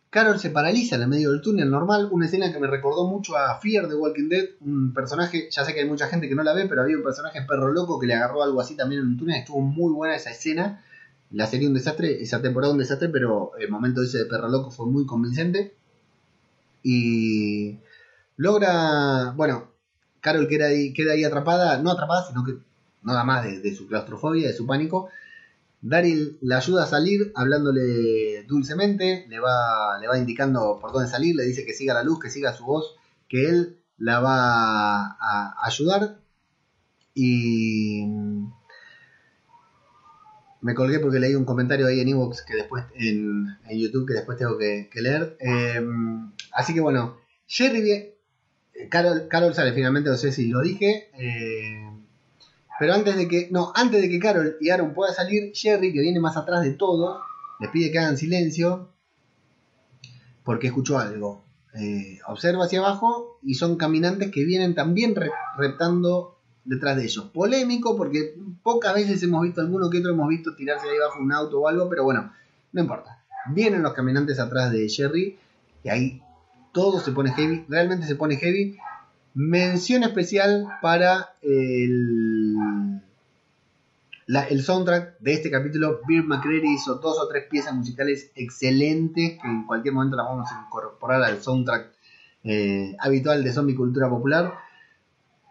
Carol se paraliza en el medio del túnel normal, una escena que me recordó mucho a Fear de Walking Dead, un personaje, ya sé que hay mucha gente que no la ve, pero había un personaje perro loco que le agarró algo así también en un túnel, estuvo muy buena esa escena. La serie un desastre, esa temporada un desastre, pero el momento ese de perro loco fue muy convincente. Y logra, bueno, Carol queda ahí, queda ahí atrapada, no atrapada, sino que nada más de, su claustrofobia, de su pánico. Daryl la ayuda a salir hablándole dulcemente, le va, le va indicando por dónde salir, le dice que siga la luz, que siga su voz, que él la va a ayudar. Y me colgué porque leí un comentario ahí en Evox que después en, YouTube que después tengo que, leer. Eh, así que bueno, Jerry Carol, Carol sale finalmente, no sé si lo dije. Eh, pero antes de que. No, antes de que Carol y Aaron puedan salir, Jerry, que viene más atrás de todo, les pide que hagan silencio. Porque escuchó algo. Eh, observa hacia abajo y son caminantes que vienen también reptando detrás de ellos. Polémico porque pocas veces hemos visto alguno que otro hemos visto tirarse ahí abajo un auto o algo, pero bueno, no importa. Vienen los caminantes atrás de Jerry y ahí todo se pone heavy, realmente se pone heavy. Mención especial para el, el soundtrack de este capítulo. Bill McCreary hizo dos o tres piezas musicales excelentes que en cualquier momento las vamos a incorporar al soundtrack eh, habitual de Zombie Cultura Popular.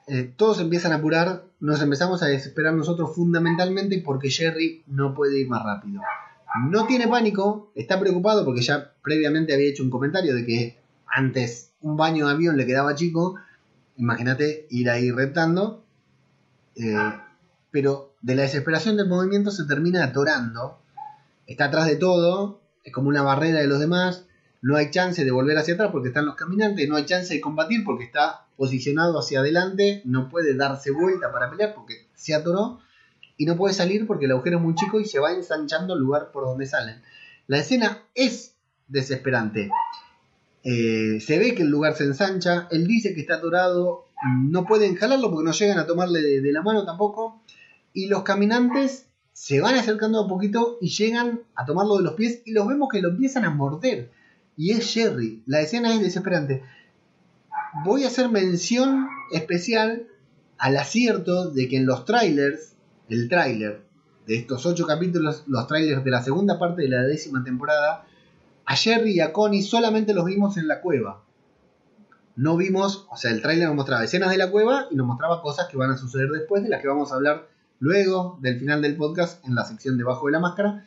Eh, todos empiezan a apurar, nos empezamos a desesperar nosotros fundamentalmente porque Jerry no puede ir más rápido. No tiene pánico, está preocupado porque ya previamente había hecho un comentario de que antes un baño de avión le quedaba chico, imagínate ir ahí reptando, eh, pero de la desesperación del movimiento se termina atorando, está atrás de todo, es como una barrera de los demás, no hay chance de volver hacia atrás porque están los caminantes, no hay chance de combatir porque está posicionado hacia adelante, no puede darse vuelta para pelear porque se atoró y no puede salir porque el agujero es muy chico y se va ensanchando el lugar por donde salen. La escena es desesperante. Eh, se ve que el lugar se ensancha, él dice que está atorado, no pueden jalarlo porque no llegan a tomarle de, la mano tampoco, y los caminantes se van acercando un poquito y llegan a tomarlo de los pies y los vemos que lo empiezan a morder. Y es Jerry, la escena es desesperante. Voy a hacer mención especial al acierto de que en los trailers, el trailer de estos ocho capítulos, los trailers de la segunda parte de la décima temporada, a Jerry y a Connie solamente los vimos en la cueva. No vimos, o sea, el trailer nos mostraba escenas de la cueva y nos mostraba cosas que van a suceder después, de las que vamos a hablar luego del final del podcast en la sección debajo de la máscara.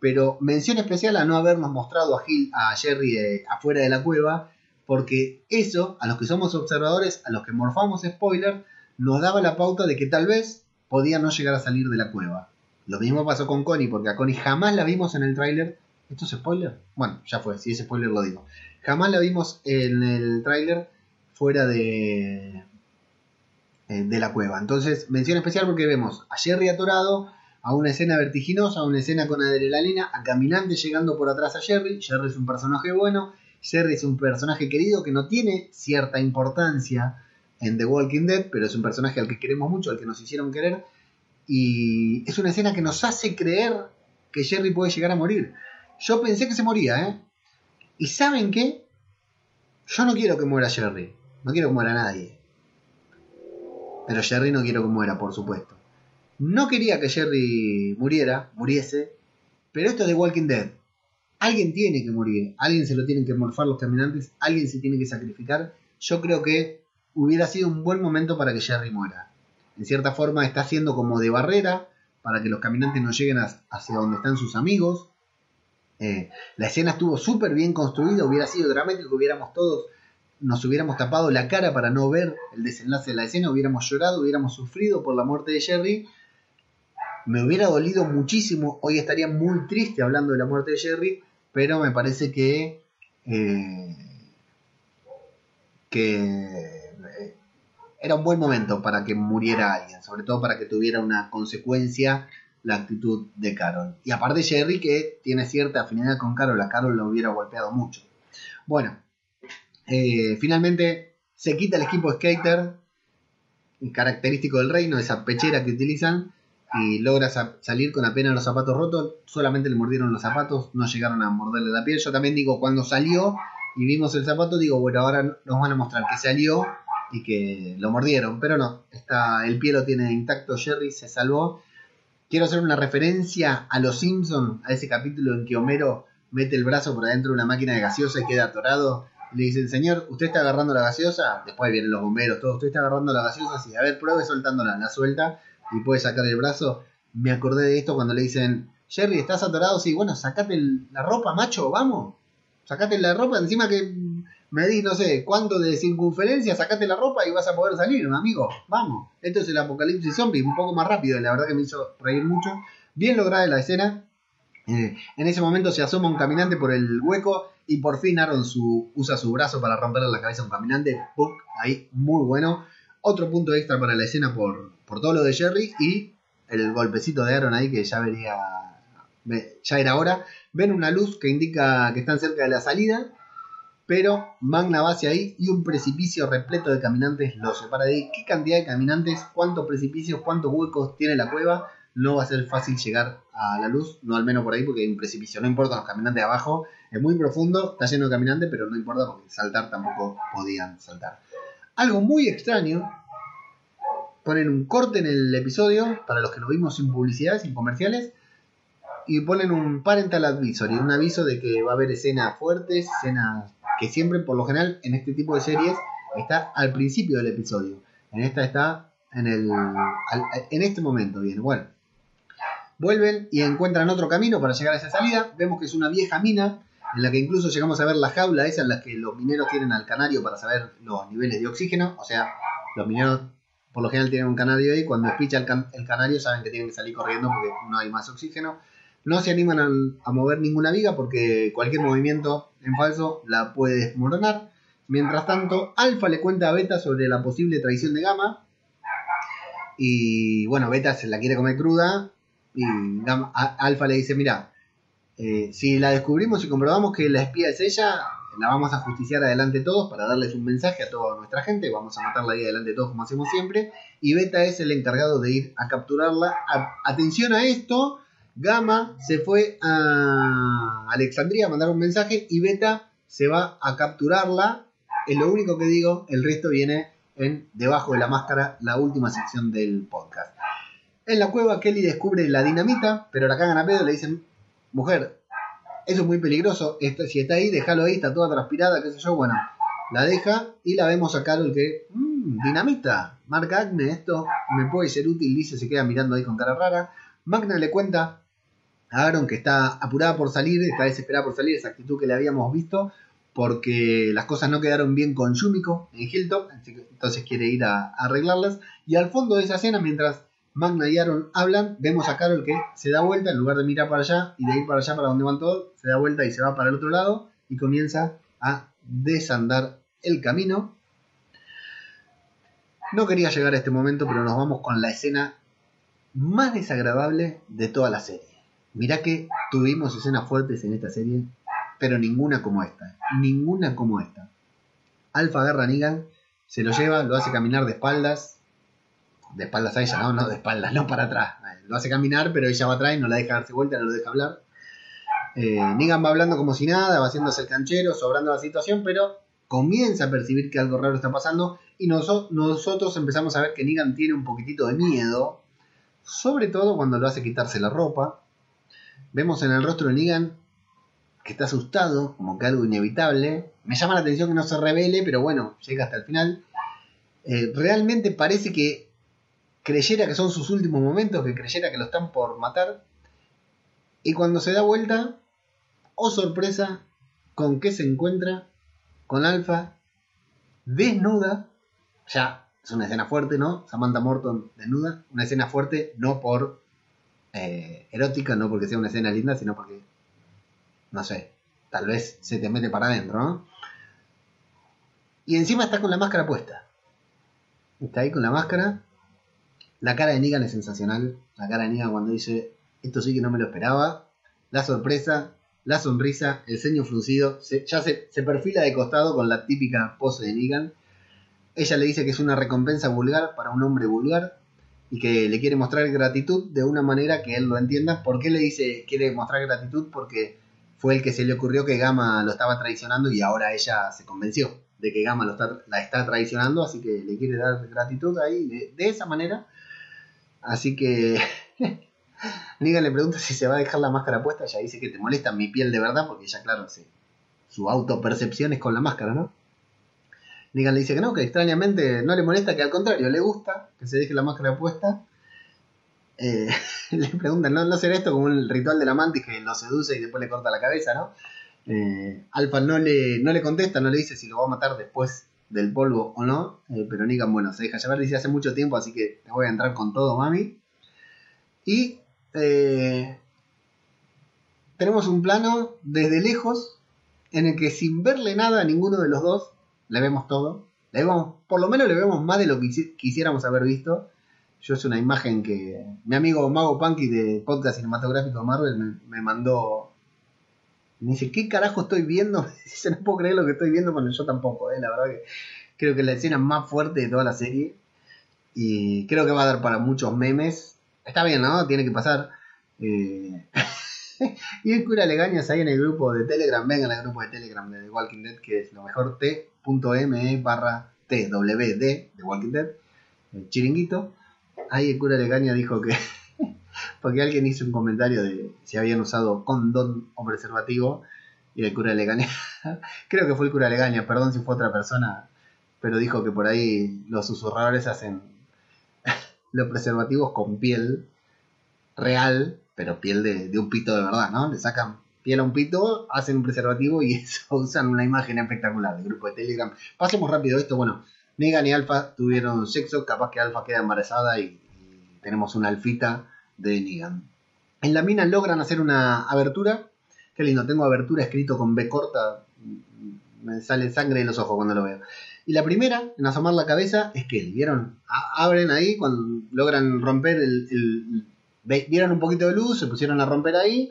Pero mención especial a no habernos mostrado a, Gil, a Jerry eh, afuera de la cueva, porque eso, a los que somos observadores, a los que morfamos spoiler, nos daba la pauta de que tal vez podía no llegar a salir de la cueva. Lo mismo pasó con Connie, porque a Connie jamás la vimos en el tráiler. ¿Esto es spoiler? Bueno, ya fue, si es spoiler lo digo. Jamás la vimos en el tráiler fuera de, eh, de la cueva. Entonces, mención especial porque vemos a Jerry atorado, a una escena vertiginosa, a una escena con adrenalina, a Caminante llegando por atrás a Jerry. Jerry es un personaje bueno, Jerry es un personaje querido que no tiene cierta importancia en The Walking Dead, pero es un personaje al que queremos mucho, al que nos hicieron querer. Y es una escena que nos hace creer que Jerry puede llegar a morir. Yo pensé que se moría, ¿eh? ¿Y saben qué? Yo no quiero que muera Jerry. No quiero que muera nadie. Pero Jerry no quiero que muera, por supuesto. No quería que Jerry muriera, muriese, pero esto es de Walking Dead. Alguien tiene que morir, alguien se lo tienen que morfar los caminantes, alguien se tiene que sacrificar. Yo creo que hubiera sido un buen momento para que Jerry muera. En cierta forma está haciendo como de barrera para que los caminantes no lleguen hacia donde están sus amigos. Eh, la escena estuvo súper bien construida, hubiera sido dramático, hubiéramos todos nos hubiéramos tapado la cara para no ver el desenlace de la escena, hubiéramos llorado, hubiéramos sufrido por la muerte de Jerry. Me hubiera dolido muchísimo, hoy estaría muy triste hablando de la muerte de Jerry, pero me parece que... Eh, que eh, era un buen momento para que muriera alguien, sobre todo para que tuviera una consecuencia la actitud de Carol. Y aparte Jerry que tiene cierta afinidad con Carol, a Carol lo hubiera golpeado mucho. Bueno, eh, finalmente se quita el equipo skater, característico del reino, esa pechera que utilizan, y logra salir con apenas los zapatos rotos. Solamente le mordieron los zapatos, no llegaron a morderle la piel. Yo también digo, cuando salió y vimos el zapato, digo, bueno, ahora nos van a mostrar que salió y que lo mordieron, pero no, está, el pie lo tiene intacto, Jerry se salvó. Quiero hacer una referencia a Los Simpsons, a ese capítulo en que Homero mete el brazo por adentro de una máquina de gaseosa y queda atorado le dicen, señor, ¿usted está agarrando la gaseosa? Después vienen los bomberos, todo. ¿Usted está agarrando la gaseosa? Sí, a ver, pruebe soltándola. La suelta y puede sacar el brazo. Me acordé de esto cuando le dicen, Jerry, ¿estás atorado? Sí, bueno, sacate la ropa, macho, vamos. Sacate la ropa, encima que me di no sé cuánto de circunferencia, sacate la ropa y vas a poder salir, amigo. Vamos. Esto es el apocalipsis zombie, un poco más rápido, la verdad que me hizo reír mucho. Bien lograda la escena. Eh, en ese momento se asoma un caminante por el hueco y por fin Aaron su, usa su brazo para romperle la cabeza a un caminante. Ahí, muy bueno. Otro punto extra para la escena por, por todo lo de Jerry y el golpecito de Aaron ahí que ya vería. Ya era hora. Ven una luz que indica que están cerca de la salida. Pero Magna va hacia ahí y un precipicio repleto de caminantes lo separa de ahí. ¿Qué cantidad de caminantes? ¿Cuántos precipicios? ¿Cuántos huecos tiene la cueva? no va a ser fácil llegar a la luz, no al menos por ahí porque hay un precipicio, no importa los caminantes abajo, es muy profundo, está lleno de caminantes, pero no importa porque saltar tampoco podían saltar. Algo muy extraño, ponen un corte en el episodio, para los que lo vimos sin publicidad, sin comerciales, y ponen un parental advisory, un aviso de que va a haber escenas fuertes, escenas que siempre, por lo general, en este tipo de series, está al principio del episodio. En esta está en, el, en este momento, bien, bueno. Vuelven y encuentran otro camino para llegar a esa salida. Vemos que es una vieja mina, en la que incluso llegamos a ver la jaula esa en la que los mineros tienen al canario para saber los niveles de oxígeno. O sea, los mineros por lo general tienen un canario ahí. Cuando espicha el, canario saben que tienen que salir corriendo porque no hay más oxígeno. No se animan a, mover ninguna viga porque cualquier movimiento en falso la puede desmoronar. Mientras tanto, Alfa le cuenta a Beta sobre la posible traición de Gamma. Y bueno, Beta se la quiere comer cruda y Alfa le dice, mira, eh, si la descubrimos y comprobamos que la espía es ella, la vamos a justiciar adelante todos para darles un mensaje a toda nuestra gente. Vamos a matarla ahí adelante todos como hacemos siempre. Y Beta es el encargado de ir a capturarla. atención a esto. Gama se fue a Alexandria a mandar un mensaje y Beta se va a capturarla. Es lo único que digo. El resto viene en Debajo de la Máscara, la última sección del podcast. En la cueva Kelly descubre la dinamita, pero la cagan a pedo le dicen, mujer, eso es muy peligroso. si está ahí, déjalo ahí, está toda transpirada, qué sé yo. Bueno, la deja y la vemos a Carol que, mmm, dinamita, marca Acme, esto me puede ser útil, dice, se queda mirando ahí con cara rara. Magna le cuenta Aaron que está apurada por salir, está desesperada por salir, esa actitud que le habíamos visto, porque las cosas no quedaron bien con Yumiko en Hilltop, entonces quiere ir a arreglarlas. Y al fondo de esa escena, mientras Magna y Aaron hablan, vemos a Carol que se da vuelta, en lugar de mirar para allá y de ir para allá para donde van todos, se da vuelta y se va para el otro lado y comienza a desandar el camino. No quería llegar a este momento, pero nos vamos con la escena más desagradable de toda la serie. Mirá que tuvimos escenas fuertes en esta serie, pero ninguna como esta. Ninguna como esta. Alfa agarra a Negan, se lo lleva, lo hace caminar de espaldas, de espaldas a ella, no, no de espaldas, no para atrás. Lo hace caminar, pero ella va atrás y no la deja darse vuelta, no lo deja hablar. Eh, Negan va hablando como si nada, va haciéndose el canchero, sobrando la situación, pero comienza a percibir que algo raro está pasando y nosotros empezamos a ver que Negan tiene un poquitito de miedo, sobre todo cuando lo hace quitarse la ropa. Vemos en el rostro de Negan que está asustado, como que algo inevitable. Me llama la atención que no se revele, pero bueno, llega hasta el final. Eh, realmente parece que creyera que son sus últimos momentos, que creyera que lo están por matar. Y cuando se da vuelta, oh sorpresa, ¿con qué se encuentra? Con Alfa desnuda. Ya, es una escena fuerte, ¿no? Samantha Morton desnuda. Una escena fuerte, no por eh, erótica, no porque sea una escena linda, sino porque, no sé, tal vez se te mete para adentro. Y encima está con la máscara puesta. Está ahí con la máscara la cara de Negan es sensacional. La cara de Negan cuando dice, esto sí que no me lo esperaba. La sorpresa, la sonrisa, el ceño fruncido. ya se, se, perfila de costado con la típica pose de Negan. Ella le dice que es una recompensa vulgar para un hombre vulgar y que le quiere mostrar gratitud de una manera que él lo entienda. ¿Por qué le dice quiere mostrar gratitud? Porque fue el que se le ocurrió que Gama lo estaba traicionando y ahora ella se convenció de que Gama lo la está traicionando, así que le quiere dar gratitud ahí de esa manera. Así que Negan le pregunta si se va a dejar la máscara puesta. Ella dice que te molesta mi piel de verdad, porque ya, claro, sí, su autopercepción es con la máscara, ¿no? Negan le dice que no, que extrañamente no le molesta, que al contrario, le gusta que se deje la máscara puesta. Eh, le preguntan, ¿no, ¿no será esto como el ritual de la que lo seduce y después le corta la cabeza, ¿no? Eh, Alfa no le, no le contesta, no le dice si lo va a matar después del polvo o no, eh, pero Negan, bueno, se deja llevar, dice hace mucho tiempo, así que te voy a entrar con todo, mami. Y tenemos un plano desde lejos en el que sin verle nada a ninguno de los dos, le vemos todo. Le vemos, por lo menos le vemos más de lo que quisiéramos haber visto. Yo es una imagen que mi amigo Mago Punky de Podcast Cinematográfico Marvel me, mandó me dice, ¿qué carajo estoy viendo? Dice, no puedo creer lo que estoy viendo, pero yo tampoco, ¿eh? la verdad que creo que es la escena más fuerte de toda la serie. Y creo que va a dar para muchos memes. Está bien, ¿no? Tiene que pasar. Eh, y el cura Legañas ahí en el grupo de Telegram. Vengan al grupo de Telegram de The Walking Dead, que es lo mejor t.me barra twd de Walking Dead. El chiringuito. Ahí el cura Legaña dijo que porque alguien hizo un comentario de si habían usado condón o preservativo y el cura Legaña, creo que fue el cura Legaña, perdón si fue otra persona, pero dijo que por ahí los susurradores hacen los preservativos con piel real, pero piel de, un pito de verdad, ¿no? Le sacan piel a un pito, hacen un preservativo y eso usan una imagen espectacular del grupo de Telegram. Pasemos rápido esto, bueno, Negan y Alfa tuvieron sexo, capaz que Alfa queda embarazada y, y tenemos una alfita de Negan. En la mina logran hacer una abertura. Qué lindo, tengo abertura escrito con B corta. Me sale sangre de los ojos cuando lo veo. Y la primera, en asomar la cabeza, es que, ¿vieron? abren ahí, logran romper el, Vieron un poquito de luz, se pusieron a romper ahí.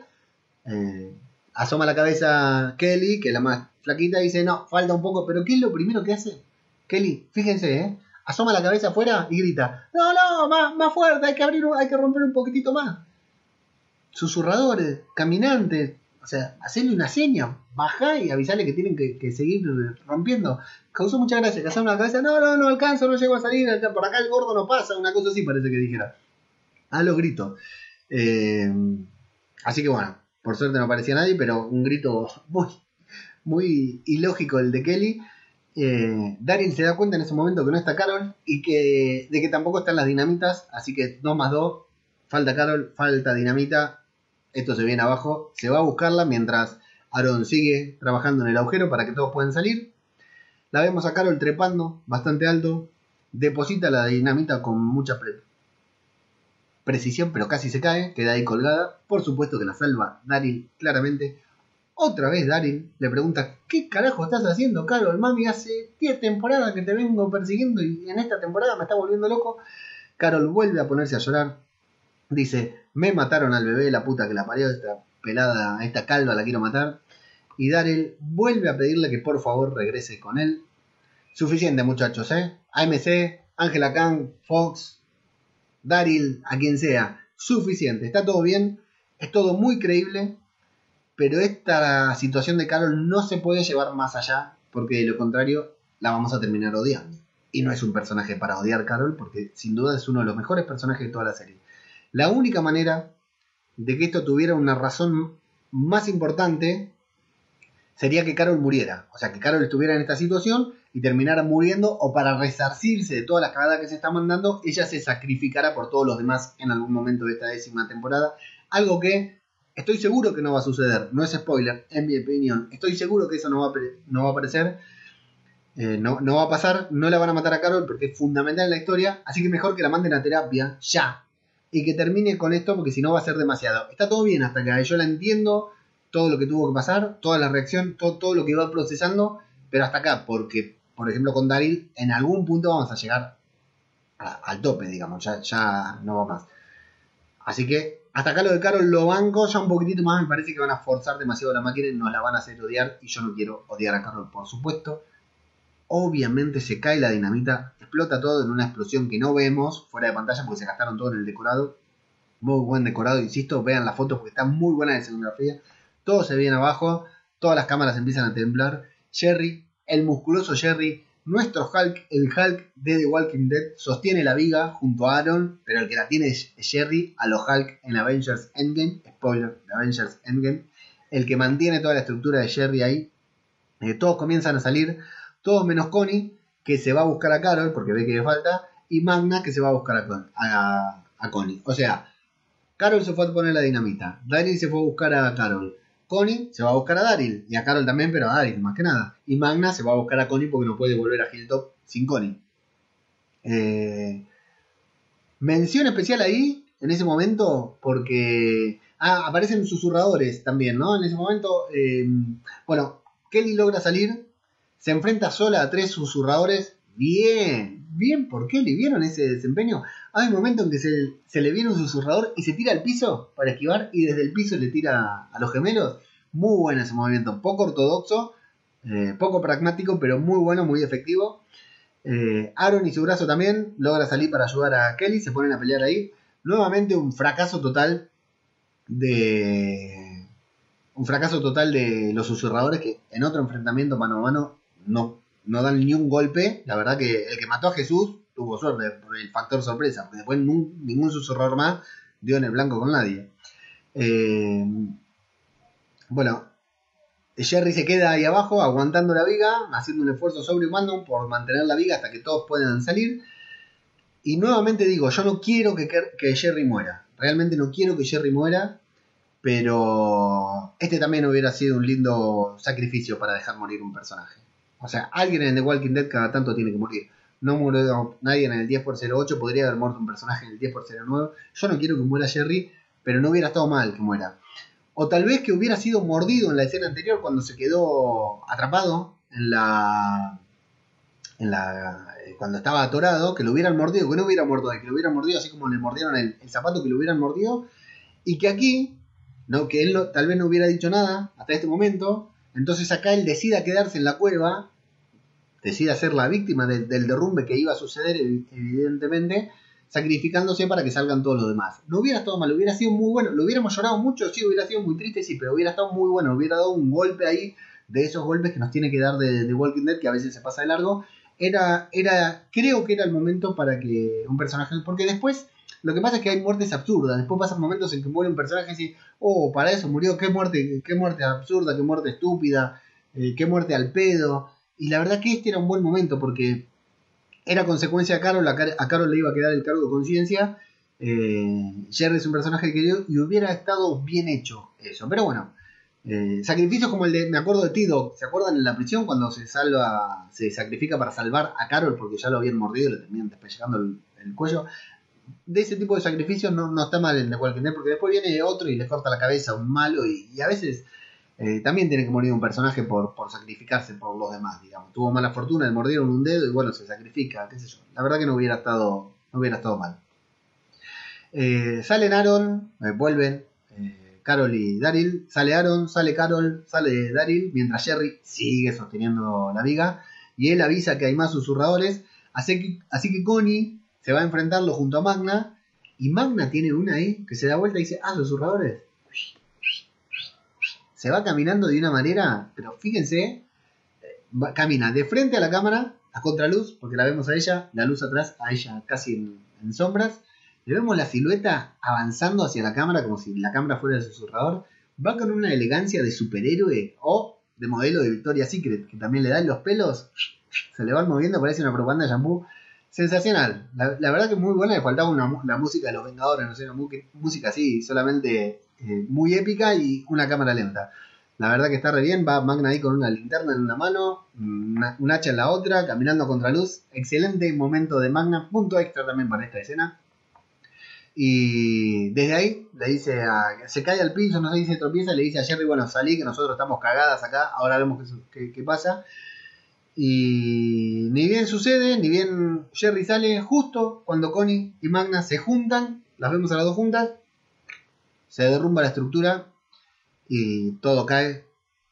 Eh, asoma la cabeza Kelly, que es la más flaquita, y dice, no, falta un poco, pero ¿qué es lo primero que hace? Kelly, fíjense, ¿eh? Asoma la cabeza afuera y grita, no, no, más, más fuerte, hay que abrir, hay que romper un poquitito más. Susurradores, caminantes, o sea, hacerle una seña, baja y avisarle que tienen que, seguir rompiendo. Causó mucha gracia, que asoma la cabeza, no, no, no alcanzo, no llego a salir, por acá el gordo no pasa, una cosa así parece que dijera. A los gritos. Eh, así que bueno, por suerte no aparecía nadie, pero un grito muy, muy ilógico el de Kelly. Eh, Daryl se da cuenta en ese momento que no está Carol y que de que tampoco están las dinamitas, así que 2 más 2, falta Carol, falta dinamita, esto se viene abajo, se va a buscarla mientras Aaron sigue trabajando en el agujero para que todos puedan salir. La vemos a Carol trepando bastante alto, deposita la dinamita con mucha precisión, pero casi se cae, queda ahí colgada. Por supuesto que la salva Daryl claramente. Otra vez Daryl le pregunta, ¿qué carajo estás haciendo, Carol? Mami, hace 10 temporadas que te vengo persiguiendo y en esta temporada me está volviendo loco. Carol vuelve a ponerse a llorar. Dice, me mataron al bebé, la puta que la parió, esta pelada, esta calva la quiero matar. Y Daryl vuelve a pedirle que por favor regrese con él. Suficiente muchachos, ¿eh? AMC, Angela Kang, Fox, Daryl, a quien sea, suficiente, está todo bien, es todo muy creíble, pero esta situación de Carol no se puede llevar más allá, porque de lo contrario la vamos a terminar odiando. Y no es un personaje para odiar Carol, porque sin duda es uno de los mejores personajes de toda la serie. La única manera de que esto tuviera una razón más importante sería que Carol muriera. O sea, que Carol estuviera en esta situación y terminara muriendo o para resarcirse de todas las cagadas que se está mandando, ella se sacrificará por todos los demás en algún momento de esta décima temporada. Algo que estoy seguro que no va a suceder, no es spoiler, en mi opinión. Estoy seguro que eso no va a, no va a aparecer, eh, no, no va a pasar, no la van a matar a Carol porque es fundamental en la historia, así que mejor que la manden a terapia ya y que termine con esto porque si no va a ser demasiado. Está todo bien hasta que yo la entiendo, todo lo que tuvo que pasar, toda la reacción, todo, todo lo que iba procesando, pero hasta acá, porque por ejemplo, con Daryl, en algún punto vamos a llegar al tope, digamos, ya, ya no va más. Así que hasta acá lo de Carol lo banco, ya un poquitito más me parece que van a forzar demasiado la máquina y nos la van a hacer odiar y yo no quiero odiar a Carol, por supuesto. Obviamente se cae la dinamita, explota todo en una explosión que no vemos fuera de pantalla porque se gastaron todo en el decorado. Muy buen decorado, insisto, vean la foto porque está muy buena de escenografía. Todo se viene abajo, todas las cámaras empiezan a temblar. Jerry el musculoso Jerry, nuestro Hulk, el Hulk de The Walking Dead, sostiene la viga junto a Aaron, pero el que la tiene es Jerry, a los Hulk en Avengers Endgame, spoiler, Avengers Endgame, el que mantiene toda la estructura de Jerry ahí. Eh, todos comienzan a salir, todos menos Connie, que se va a buscar a Carol porque ve que le falta, y Magna, que se va a buscar a, a Connie. O sea, Carol se fue a poner la dinamita, Danny se fue a buscar a Carol, Connie se va a buscar a Daryl, y a Carol también, pero a Daryl más que nada. Y Magna se va a buscar a Connie porque no puede volver a Hilltop sin Connie. Eh, mención especial ahí, en ese momento, porque ah, aparecen susurradores también, ¿no? En ese momento, eh, bueno, Kelly logra salir, se enfrenta sola a tres susurradores. Bien, bien por Kelly, ¿vieron ese desempeño? Hay un momento en que se, le viene un susurrador y se tira al piso para esquivar y desde el piso le tira a los gemelos. Muy bueno ese movimiento, poco ortodoxo, eh, poco pragmático, pero muy bueno, muy efectivo. Eh, Aaron y su brazo también logra salir para ayudar a Kelly, se ponen a pelear ahí. Nuevamente un fracaso total de. Un fracaso total de los susurradores que en otro enfrentamiento mano a mano no, no dan ni un golpe. La verdad que el que mató a Jesús tuvo suerte por el factor sorpresa, porque después ningún susurrador más dio en el blanco con nadie. Eh, bueno, Jerry se queda ahí abajo aguantando la viga, haciendo un esfuerzo sobrehumano por mantener la viga hasta que todos puedan salir. Y nuevamente digo, yo no quiero que, que Jerry muera. Realmente no quiero que Jerry muera. Pero este también hubiera sido un lindo sacrificio para dejar morir un personaje. O sea, alguien en The Walking Dead cada tanto tiene que morir no murió nadie en el 10 x 08, podría haber muerto un personaje en el 10 x 09. Yo no quiero que muera Jerry, pero no hubiera estado mal que muera. O tal vez que hubiera sido mordido en la escena anterior cuando se quedó atrapado en la. En la eh, cuando estaba atorado, que lo hubieran mordido, que no hubiera muerto, que lo hubieran mordido así como le mordieron el, zapato, que lo hubieran mordido. Y que aquí ¿no? que él tal vez no hubiera dicho nada hasta este momento. Entonces acá él decida quedarse en la cueva, decide ser la víctima del derrumbe que iba a suceder, evidentemente, sacrificándose para que salgan todos los demás. No hubiera estado mal, hubiera sido muy bueno, lo hubiéramos llorado mucho, sí, hubiera sido muy triste, sí, pero hubiera estado muy bueno, hubiera dado un golpe ahí de esos golpes que nos tiene que dar de, Walking Dead, que a veces se pasa de largo. Era, era, creo que era el momento para que un personaje, porque después lo que pasa es que hay muertes absurdas. Después pasan momentos en que muere un personaje y dice, oh, para eso murió, qué muerte, qué muerte absurda, qué muerte estúpida, eh, qué muerte al pedo. Y la verdad que este era un buen momento porque era consecuencia de Carol, a, Carol le iba a quedar el cargo de conciencia. Eh, Jerry es un personaje querido y hubiera estado bien hecho eso. Pero bueno, eh, sacrificios como el de, me acuerdo de Tido, ¿se acuerdan en la prisión cuando se salva, se sacrifica para salvar a Carol porque ya lo habían mordido y le terminan despellejando el, cuello? De ese tipo de sacrificios no, no, está mal en The Walking porque después viene otro y le corta la cabeza a un malo y a veces eh, también tiene que morir un personaje por, sacrificarse por los demás, digamos. Tuvo mala fortuna, le mordieron un dedo y bueno, se sacrifica. La verdad que no hubiera estado, no hubiera estado mal. Eh, salen Aaron, eh, vuelven Carol y Daryl. Sale Aaron, sale Carol, sale Daryl, mientras Jerry sigue sosteniendo la viga. Y él avisa que hay más susurradores. Así que, así que Connie se va a enfrentarlo junto a Magna. Y Magna tiene una ahí que se da vuelta y dice, ah, susurradores se va caminando de una manera, pero fíjense, camina de frente a la cámara, a contraluz, porque la vemos a ella, la luz atrás, a ella casi en, sombras. Le vemos la silueta avanzando hacia la cámara como si la cámara fuera el susurrador. Va con una elegancia de superhéroe o de modelo de Victoria's Secret, que también le dan los pelos, se le van moviendo, parece una propaganda de. Sensacional. La, verdad que muy buena, le faltaba una, la música de los Vengadores, no sé, una música así, solamente eh, muy épica y una cámara lenta. La verdad que está re bien, va Magna ahí con una linterna en una mano, un hacha en la otra, caminando contra luz. Excelente momento de Magna, punto extra también para esta escena. Y desde ahí le dice a, se cae al piso, no sé si se tropieza, le dice a Jerry, bueno, salí, que nosotros estamos cagadas acá, ahora vemos qué, qué pasa. Y ni bien sucede, ni bien Jerry sale, justo cuando Connie y Magna se juntan, las vemos a las dos juntas, se derrumba la estructura y todo cae,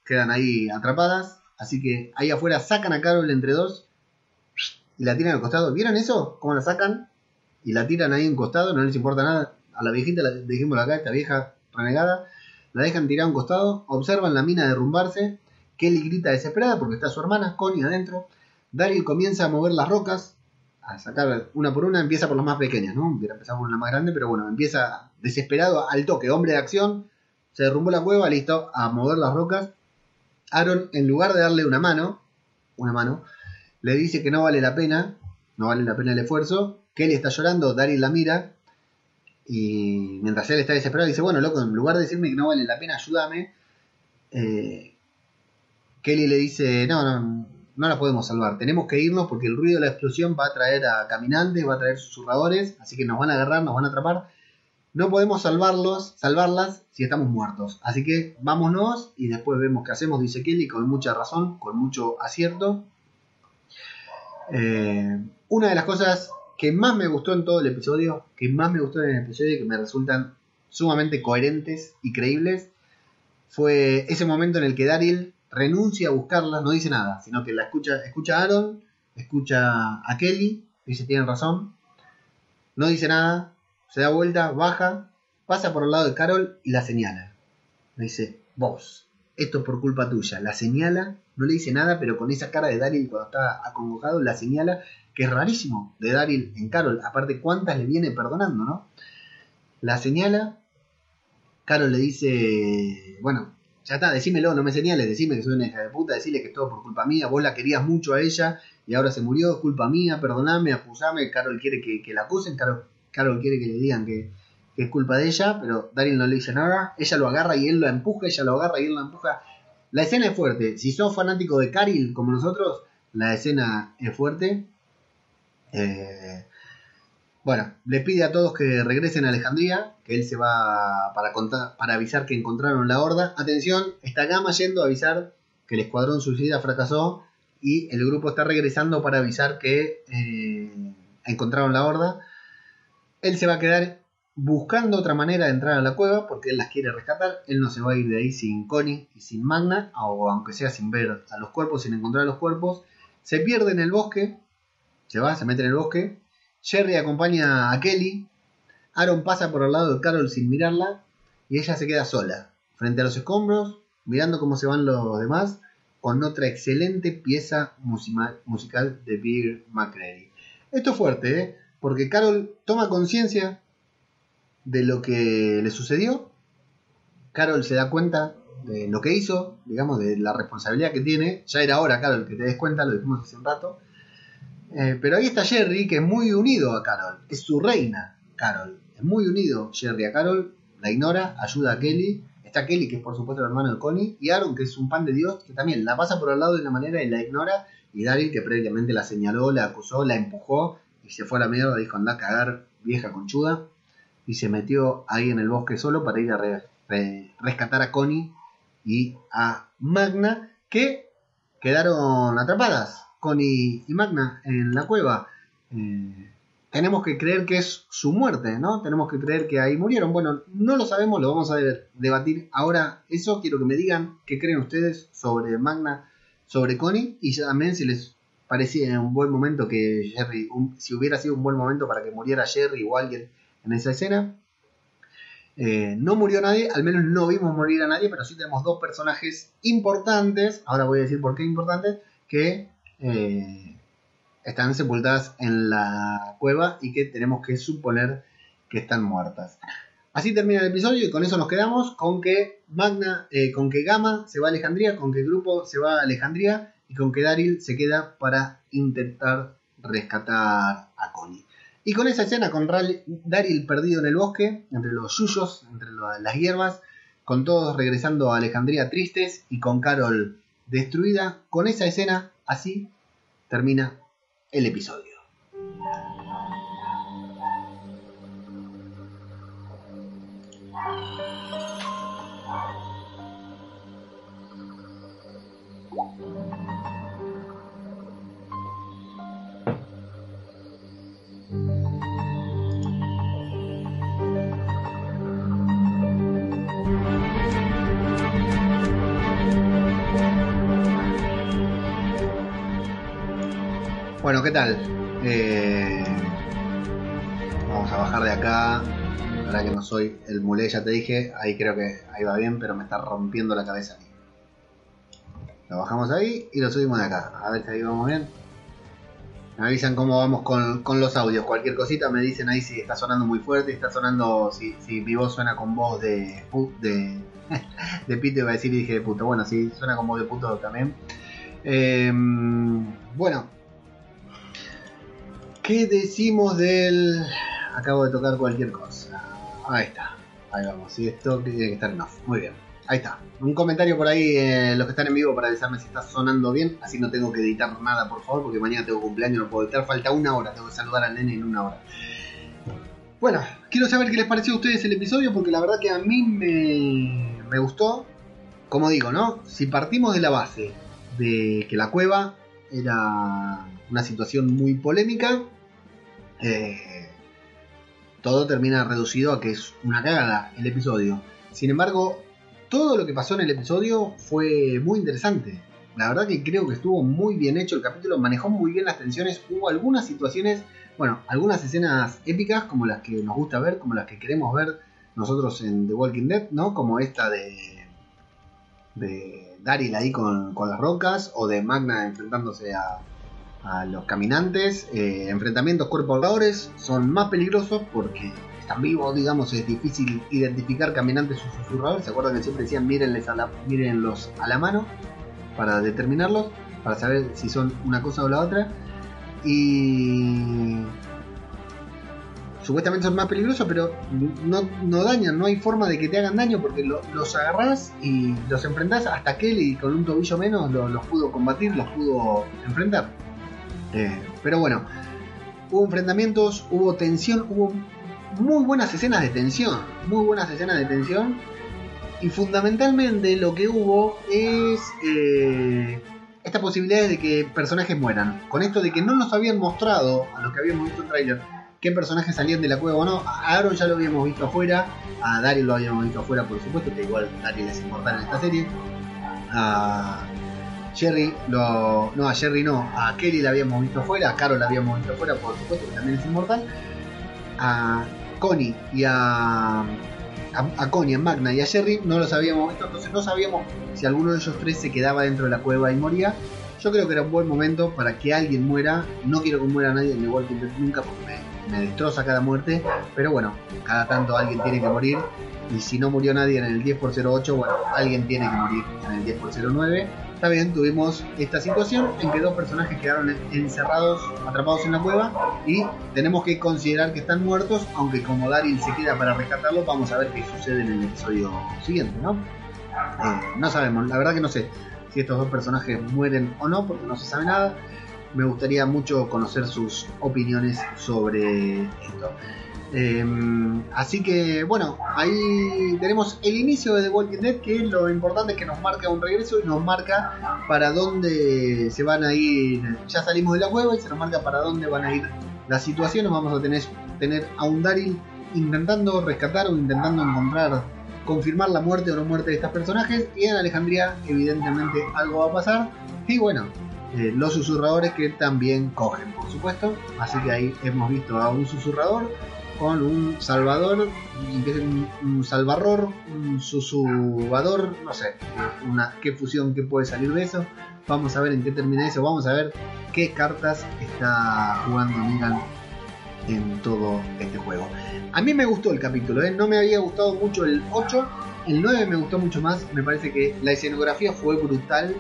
quedan ahí atrapadas. Así que ahí afuera sacan a Carol entre dos y la tiran al costado. ¿Vieron eso? ¿Cómo la sacan? Y la tiran ahí en costado, no les importa nada. A la viejita la dijimos acá, esta vieja renegada, la dejan tirada a un costado, observan la mina derrumbarse. Kelly grita desesperada porque está su hermana, Connie, adentro. Daryl comienza a mover las rocas, a sacar una por una, empieza por las más pequeñas, ¿no? Hubiera empezado por una más grande, pero bueno, empieza desesperado al toque, hombre de acción, se derrumbó la cueva, listo, a mover las rocas. Aaron, en lugar de darle una mano, una mano, le dice que no vale la pena, no vale la pena el esfuerzo. Kelly está llorando, Daryl la mira, y mientras él está desesperado, dice, bueno, loco, en lugar de decirme que no vale la pena, ayúdame. Eh, Kelly le dice, no, no, no la podemos salvar. Tenemos que irnos porque el ruido de la explosión va a traer a caminantes, va a traer susurradores, así que nos van a agarrar, nos van a atrapar. No podemos salvarlos, salvarlas si estamos muertos. Así que vámonos y después vemos qué hacemos, dice Kelly, con mucha razón, con mucho acierto. Eh, una de las cosas que más me gustó en todo el episodio, que más me gustó en el episodio y que me resultan sumamente coherentes y creíbles, fue ese momento en el que Daryl renuncia a buscarla, no dice nada, sino que la escucha, escucha a Aaron, escucha a Kelly, dice tienen razón, no dice nada, se da vuelta, baja, pasa por el lado de Carol y la señala. Le dice, vos, esto es por culpa tuya. La señala, no le dice nada, pero con esa cara de Daryl cuando está acongojado, la señala, que es rarísimo de Daryl en Carol. Aparte, cuántas le viene perdonando, ¿no? La señala, Carol le dice, bueno, ya está, decímelo, no me señales, decime que soy una hija de puta, decirle que es todo por culpa mía, vos la querías mucho a ella y ahora se murió, es culpa mía, perdoname, acusame, Carol quiere que, la acusen, Carol, Carol, quiere que le digan que, es culpa de ella, pero Daryl no le dice nada, ella lo agarra y él lo empuja, ella lo agarra y él lo empuja. La escena es fuerte, si sos fanático de Caril como nosotros, la escena es fuerte. Eh, bueno, le pide a todos que regresen a Alejandría, que él se va para, avisar que encontraron la horda. Atención, está Gama yendo a avisar que el escuadrón suicida fracasó y el grupo está regresando para avisar que eh, encontraron la horda. Él se va a quedar buscando otra manera de entrar a la cueva porque él las quiere rescatar. Él no se va a ir de ahí sin Connie y sin Magna, o aunque sea sin ver a los cuerpos, sin encontrar a los cuerpos. Se pierde en el bosque, se va, se mete en el bosque. Jerry acompaña a Kelly. Aaron pasa por al lado de Carol sin mirarla y ella se queda sola, frente a los escombros, mirando cómo se van los demás, con otra excelente pieza musical de Beer McCready. Esto es fuerte, ¿eh? porque Carol toma conciencia de lo que le sucedió. Carol se da cuenta de lo que hizo, digamos, de la responsabilidad que tiene. Ya era hora, Carol, que te des cuenta, lo dijimos hace un rato. Eh, pero ahí está Jerry, que es muy unido a Carol. Es su reina, Carol. Es muy unido Jerry a Carol. La ignora, ayuda a Kelly. Está Kelly, que es por supuesto el hermano de Connie. Y Aaron, que es un pan de Dios, que también la pasa por al lado de una manera y la ignora. Y Daryl, que previamente la señaló, la acusó, la empujó y se fue a la mierda. Dijo, anda a cagar, vieja conchuda. Y se metió ahí en el bosque solo para ir a rescatar a Connie y a Magna, que quedaron atrapadas Connie y Magna en la cueva. Eh, tenemos que creer que es su muerte, ¿no? Tenemos que creer que ahí murieron. Bueno, no lo sabemos, lo vamos a debatir ahora. Eso quiero que me digan qué creen ustedes sobre Magna, sobre Connie, y también si les parecía un buen momento que Jerry, si hubiera sido un buen momento para que muriera Jerry o alguien en esa escena. Eh, no murió nadie, al menos no vimos morir a nadie, pero sí tenemos dos personajes importantes, ahora voy a decir por qué importantes, que eh, están sepultadas en la cueva y que tenemos que suponer que están muertas. Así termina el episodio y con eso nos quedamos con que Magna, eh, con que Gamma se va a Alejandría, con que grupo se va a Alejandría y con que Daryl se queda para intentar rescatar a Connie. Y con esa escena, con Daryl perdido en el bosque, entre los yuyos, entre las hierbas, con todos regresando a Alejandría tristes y con Carol destruida, con esa escena Así termina el episodio. Bueno, ¿qué tal? Eh, vamos a bajar de acá. Ahora que no soy el mulé, ya te dije. Ahí creo que ahí va bien, pero me está rompiendo la cabeza. Lo bajamos ahí y lo subimos de acá. A ver si ahí vamos bien. Me avisan cómo vamos con, los audios. Cualquier cosita me dicen ahí si está sonando muy fuerte, está sonando, si, si mi voz suena con voz de, de, de pito, iba a decir y dije de puto. Bueno, si suena con voz de puto también. Eh, bueno, ¿Qué decimos del.? Acabo de tocar cualquier cosa. Ahí está. Ahí vamos. Y esto tiene que estar en off. Muy bien. Ahí está. Un comentario por ahí, eh, los que están en vivo, para avisarme si está sonando bien. Así no tengo que editar nada, por favor, porque mañana tengo cumpleaños, no puedo editar. Falta una hora, tengo que saludar al nene en una hora. Bueno, quiero saber qué les pareció a ustedes el episodio, porque la verdad que a mí me, me gustó. Como digo, ¿no? Si partimos de la base de que la cueva era una situación muy polémica, eh, todo termina reducido a que es una cagada el episodio. Sin embargo, todo lo que pasó en el episodio fue muy interesante. La verdad que creo que estuvo muy bien hecho el capítulo, manejó muy bien las tensiones. Hubo algunas situaciones, bueno, algunas escenas épicas como las que nos gusta ver, como las que queremos ver nosotros en The Walking Dead, ¿no? Como esta de, Daryl ahí con las rocas o de Magna enfrentándose a, a los caminantes. Eh, enfrentamientos cuerpo a son más peligrosos porque están vivos, digamos, es difícil identificar caminantes o susurradores. ¿Se acuerdan que siempre decían mírenles a la, mírenlos a la mano para determinarlos, para saber si son una cosa o la otra? Y supuestamente son más peligrosos, pero no, dañan, no hay forma de que te hagan daño porque los agarras y los enfrentás hasta que él con un tobillo menos los pudo combatir, los pudo enfrentar. Eh, pero bueno, hubo enfrentamientos, hubo tensión, hubo muy buenas escenas de tensión, muy buenas escenas de tensión. Y fundamentalmente lo que hubo es eh, esta posibilidad de que personajes mueran. Con esto de que no nos habían mostrado, a los que habíamos visto el trailer, qué personajes salían de la cueva o no. A Aaron ya lo habíamos visto afuera, a Daryl lo habíamos visto afuera, por supuesto, que igual Daryl es inmortal en esta serie. Jerry, lo, no, a Jerry no, a Kelly la habíamos visto afuera, a Carol la habíamos visto afuera, por supuesto, que también es inmortal. A Connie y a, a, Connie, a Magna y a Jerry no los habíamos visto, entonces no sabíamos si alguno de ellos tres se quedaba dentro de la cueva y moría. Yo creo que era un buen momento para que alguien muera. No quiero que muera nadie en The Walking nunca porque me, me destroza cada muerte. Pero bueno, cada tanto alguien tiene que morir. Y si no murió nadie en el 10x08, bueno, alguien tiene que morir en el 10x09. Está bien, tuvimos esta situación en que dos personajes quedaron encerrados, atrapados en la cueva. Y tenemos que considerar que están muertos. Aunque como Daryl se queda para rescatarlos, vamos a ver qué sucede en el episodio siguiente, ¿no? Eh, no sabemos, la verdad que no sé si estos dos personajes mueren o no, porque no se sabe nada. Me gustaría mucho conocer sus opiniones sobre esto. Eh, así que bueno, ahí tenemos el inicio de The Walking Dead, que lo importante es que nos marca un regreso y nos marca para dónde se van a ir. Ya salimos de la cueva y se nos marca para dónde van a ir las situaciones. Vamos a tener, tener a un Daryl intentando rescatar o intentando encontrar confirmar la muerte o no muerte de estos personajes. Y en Alejandría, evidentemente, algo va a pasar. Y bueno, eh, los susurradores que también cogen, por supuesto. Así que ahí hemos visto a un susurrador con un salvador, un, salvador, un susurrador, no sé, una, qué fusión que puede salir de eso. Vamos a ver en qué termina eso. Vamos a ver qué cartas está jugando Negan en todo este juego. A mí me gustó el capítulo, ¿eh? no me había gustado mucho el 8, el 9 me gustó mucho más, me parece que la escenografía fue brutal,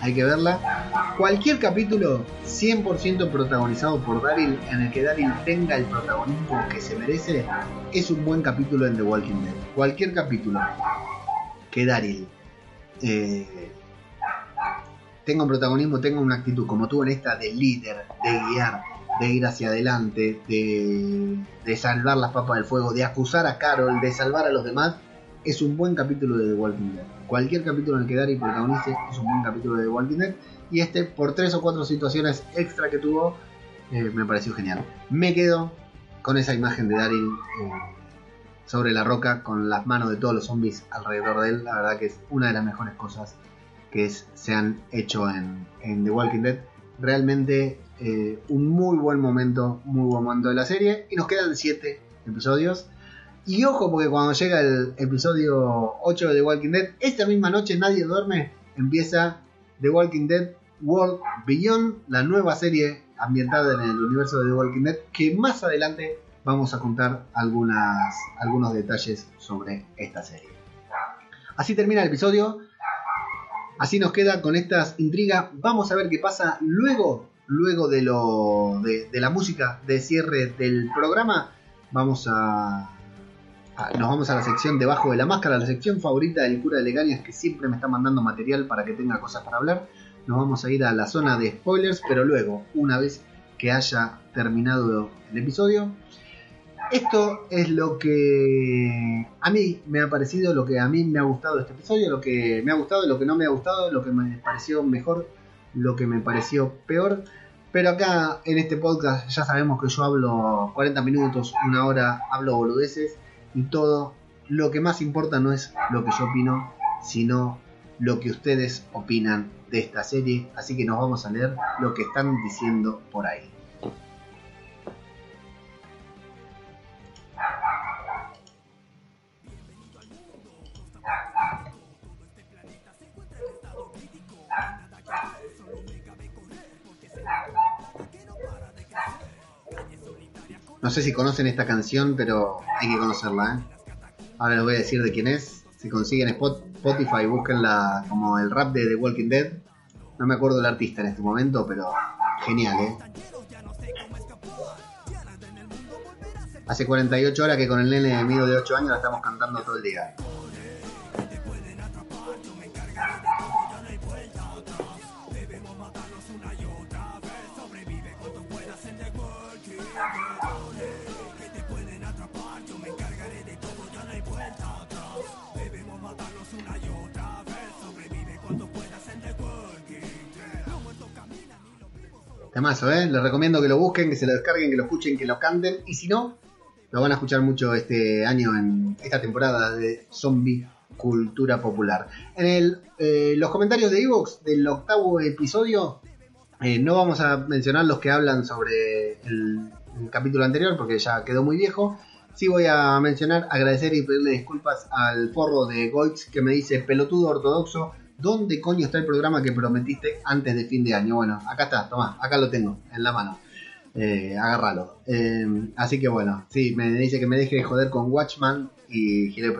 hay que verla. Cualquier capítulo 100% protagonizado por Daryl, en el que Daryl tenga el protagonismo que se merece, es un buen capítulo en The Walking Dead. Cualquier capítulo que Daryl eh, tenga un protagonismo, tenga una actitud como tú en esta de líder, de guiar, de ir hacia adelante, de, de, salvar las papas del fuego, de acusar a Carol, de salvar a los demás, es un buen capítulo de The Walking Dead. Cualquier capítulo en el que Daryl protagonice es un buen capítulo de The Walking Dead. Y este, por tres o cuatro situaciones extra que tuvo, eh, me pareció genial. Me quedo con esa imagen de Daryl eh, sobre la roca, con las manos de todos los zombies alrededor de él. La verdad que es una de las mejores cosas que se han hecho en, en The Walking Dead. Realmente eh, un muy buen momento, muy buen momento de la serie. Y nos quedan 7 episodios. Y ojo, porque cuando llega el episodio 8 de The Walking Dead, esta misma noche nadie duerme, empieza The Walking Dead World Beyond, la nueva serie ambientada en el universo de The Walking Dead, que más adelante vamos a contar algunas, algunos detalles sobre esta serie. Así termina el episodio. Así nos queda con estas intrigas. Vamos a ver qué pasa luego luego de, lo, de, la música de cierre del programa, vamos a, nos vamos a la sección debajo de la máscara, la sección favorita del cura de Legañas que siempre me está mandando material para que tenga cosas para hablar. Nos vamos a ir a la zona de spoilers, pero luego, una vez que haya terminado el episodio, esto es lo que a mí me ha parecido, lo que a mí me ha gustado este episodio, lo que me ha gustado, lo que no me ha gustado, lo que me pareció mejor, lo que me pareció peor. Pero acá en este podcast ya sabemos que yo hablo 40 minutos, una hora, hablo boludeces y todo. Lo que más importa no es lo que yo opino, sino lo que ustedes opinan de esta serie. Así que nos vamos a leer lo que están diciendo por ahí. No sé si conocen esta canción, pero hay que conocerla. ¿eh? Ahora les voy a decir de quién es. Si consiguen Spotify, búsquenla como el rap de The Walking Dead. No me acuerdo del artista en este momento, pero genial, ¿eh? Hace 48 horas que con el nene mío de 8 años la estamos cantando todo el día. Temazo, ¿eh? Les recomiendo que lo busquen, que se lo descarguen, que lo escuchen, que lo canten. Y si no, lo van a escuchar mucho este año en esta temporada de Zombie Cultura Popular. En el, eh, los comentarios de Evox del octavo episodio, eh, no vamos a mencionar los que hablan sobre el, capítulo anterior porque ya quedó muy viejo. Sí voy a mencionar, agradecer y pedirle disculpas al forro de Goitz que me dice pelotudo ortodoxo ¿Dónde coño está el programa que prometiste antes de fin de año? Bueno, acá está, toma, acá lo tengo, en la mano. Eh, agárralo. Eh, así que bueno, sí, me dice que me deje de joder con Watchman y Gileo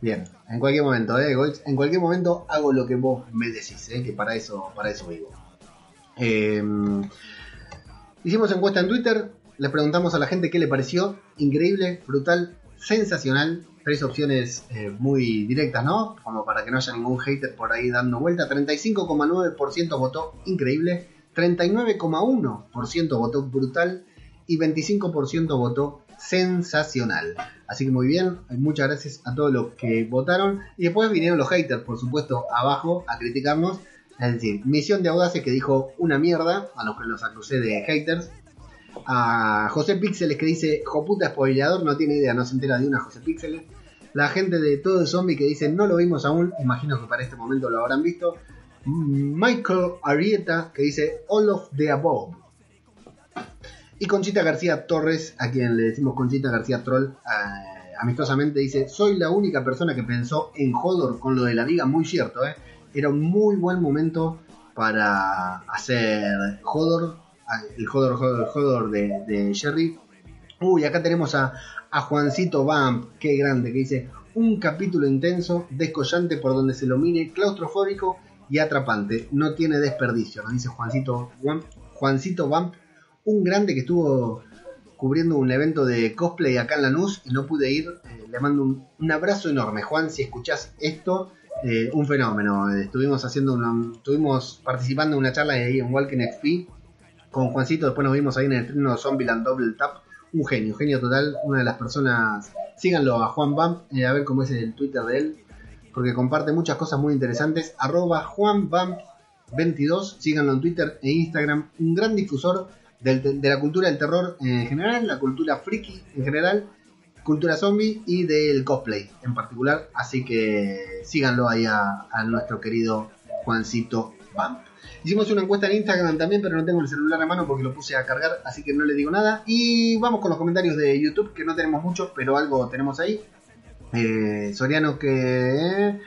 Bien, en cualquier momento, eh, en cualquier momento hago lo que vos me decís, eh, que para eso, para eso vivo. Eh, hicimos encuesta en Twitter, le preguntamos a la gente qué le pareció, increíble, brutal, sensacional, tres opciones eh, muy directas, ¿no? Como para que no haya ningún hater por ahí dando vuelta. 35,9% votó increíble, 39,1% votó brutal y 25% votó sensacional. Así que muy bien, muchas gracias a todos los que votaron. Y después vinieron los haters, por supuesto, abajo a criticarnos. Es decir, Misión de Audaces que dijo una mierda, a los que los acusé de haters. A José Píxeles que dice, joputa spoileador, no tiene idea, no se entera de una José Píxeles la gente de todo el zombie que dice no lo vimos aún, imagino que para este momento lo habrán visto. Michael Arieta que dice all of the above. Y Conchita García Torres, a quien le decimos Conchita García Troll, eh, amistosamente dice, soy la única persona que pensó en Hodor con lo de la liga, muy cierto, ¿eh? era un muy buen momento para hacer Hodor, el Hodor, Hodor, Hodor de, de Jerry. Uy, acá tenemos a, a Juancito Bamp, qué grande, que dice un capítulo intenso, descollante por donde se lo mire, claustrofóbico y atrapante. No tiene desperdicio, nos dice Juancito, Juancito Bamp, un grande que estuvo cubriendo un evento de cosplay acá en Lanús y no pude ir. Eh, le mando un, abrazo enorme. Juan, si escuchás esto, eh, un fenómeno. Estuvimos haciendo una, estuvimos participando en una charla ahí en Walking XP con Juancito. Después nos vimos ahí en el estreno Zombieland Double Tap un genio, genio total, una de las personas, síganlo a Juan Bamp, eh, a ver cómo es el Twitter de él, porque comparte muchas cosas muy interesantes, arroba Juan Bamp 22, síganlo en Twitter e Instagram, un gran difusor de la cultura del terror en general, la cultura friki en general, cultura zombie y del cosplay en particular, así que síganlo ahí a, a nuestro querido Juancito Bamp. Hicimos una encuesta en Instagram también, pero no tengo el celular a mano porque lo puse a cargar, así que no le digo nada. Y vamos con los comentarios de YouTube, que no tenemos muchos, pero algo tenemos ahí. Eh, Soriano que...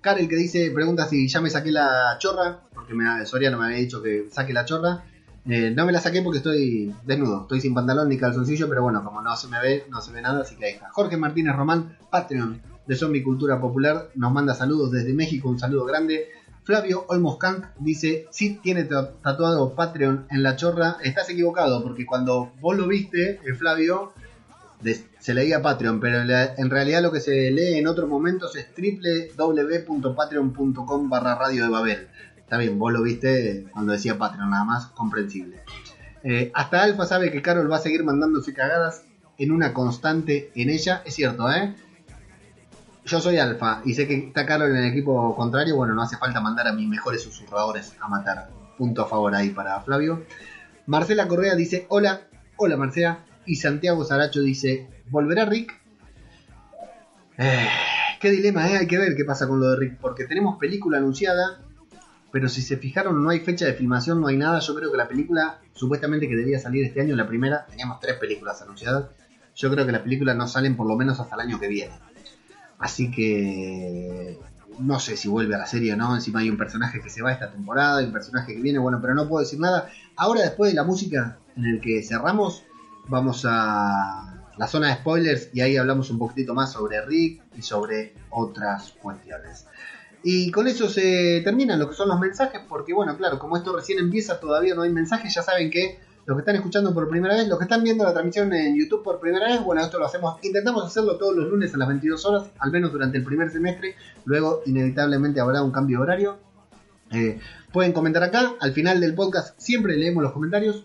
Karel que dice, pregunta si ya me saqué la chorra, porque me, Soriano me había dicho que saque la chorra. Eh, no me la saqué porque estoy desnudo, estoy sin pantalón ni calzoncillo, pero bueno, como no se me ve, no se ve nada, así que ahí está. Jorge Martínez Román, Patreon de Zombie Cultura Popular, nos manda saludos desde México, un saludo grande. Flavio Olmoscank dice, si tiene tatuado Patreon en la chorra, estás equivocado, porque cuando vos lo viste, eh, Flavio, se leía Patreon, pero en realidad lo que se lee en otros momentos es www.patreon.com barra radio de Babel. Está bien, vos lo viste cuando decía Patreon, nada más comprensible. Eh, hasta Alfa sabe que Carol va a seguir mandándose cagadas en una constante en ella, es cierto, ¿eh? Yo soy alfa y sé que está Carol en el equipo contrario, bueno, no hace falta mandar a mis mejores susurradores a matar. Punto a favor ahí para Flavio. Marcela Correa dice, hola, hola Marcela. Y Santiago Saracho dice, ¿volverá Rick? Eh, qué dilema, ¿eh? Hay que ver qué pasa con lo de Rick, porque tenemos película anunciada, pero si se fijaron no hay fecha de filmación, no hay nada. Yo creo que la película, supuestamente que debía salir este año, la primera, teníamos tres películas anunciadas. Yo creo que las películas no salen por lo menos hasta el año que viene. Así que no sé si vuelve a la serie o no. Encima hay un personaje que se va esta temporada, hay un personaje que viene, bueno, pero no puedo decir nada. Ahora, después de la música en el que cerramos, vamos a la zona de spoilers y ahí hablamos un poquitito más sobre Rick y sobre otras cuestiones. Y con eso se terminan lo que son los mensajes, porque bueno, claro, como esto recién empieza, todavía no hay mensajes, ya saben que los que están escuchando por primera vez, los que están viendo la transmisión en YouTube por primera vez, bueno, esto lo hacemos, intentamos hacerlo todos los lunes a las 22 horas, al menos durante el primer semestre, luego inevitablemente habrá un cambio de horario. Eh, pueden comentar acá, al final del podcast siempre leemos los comentarios.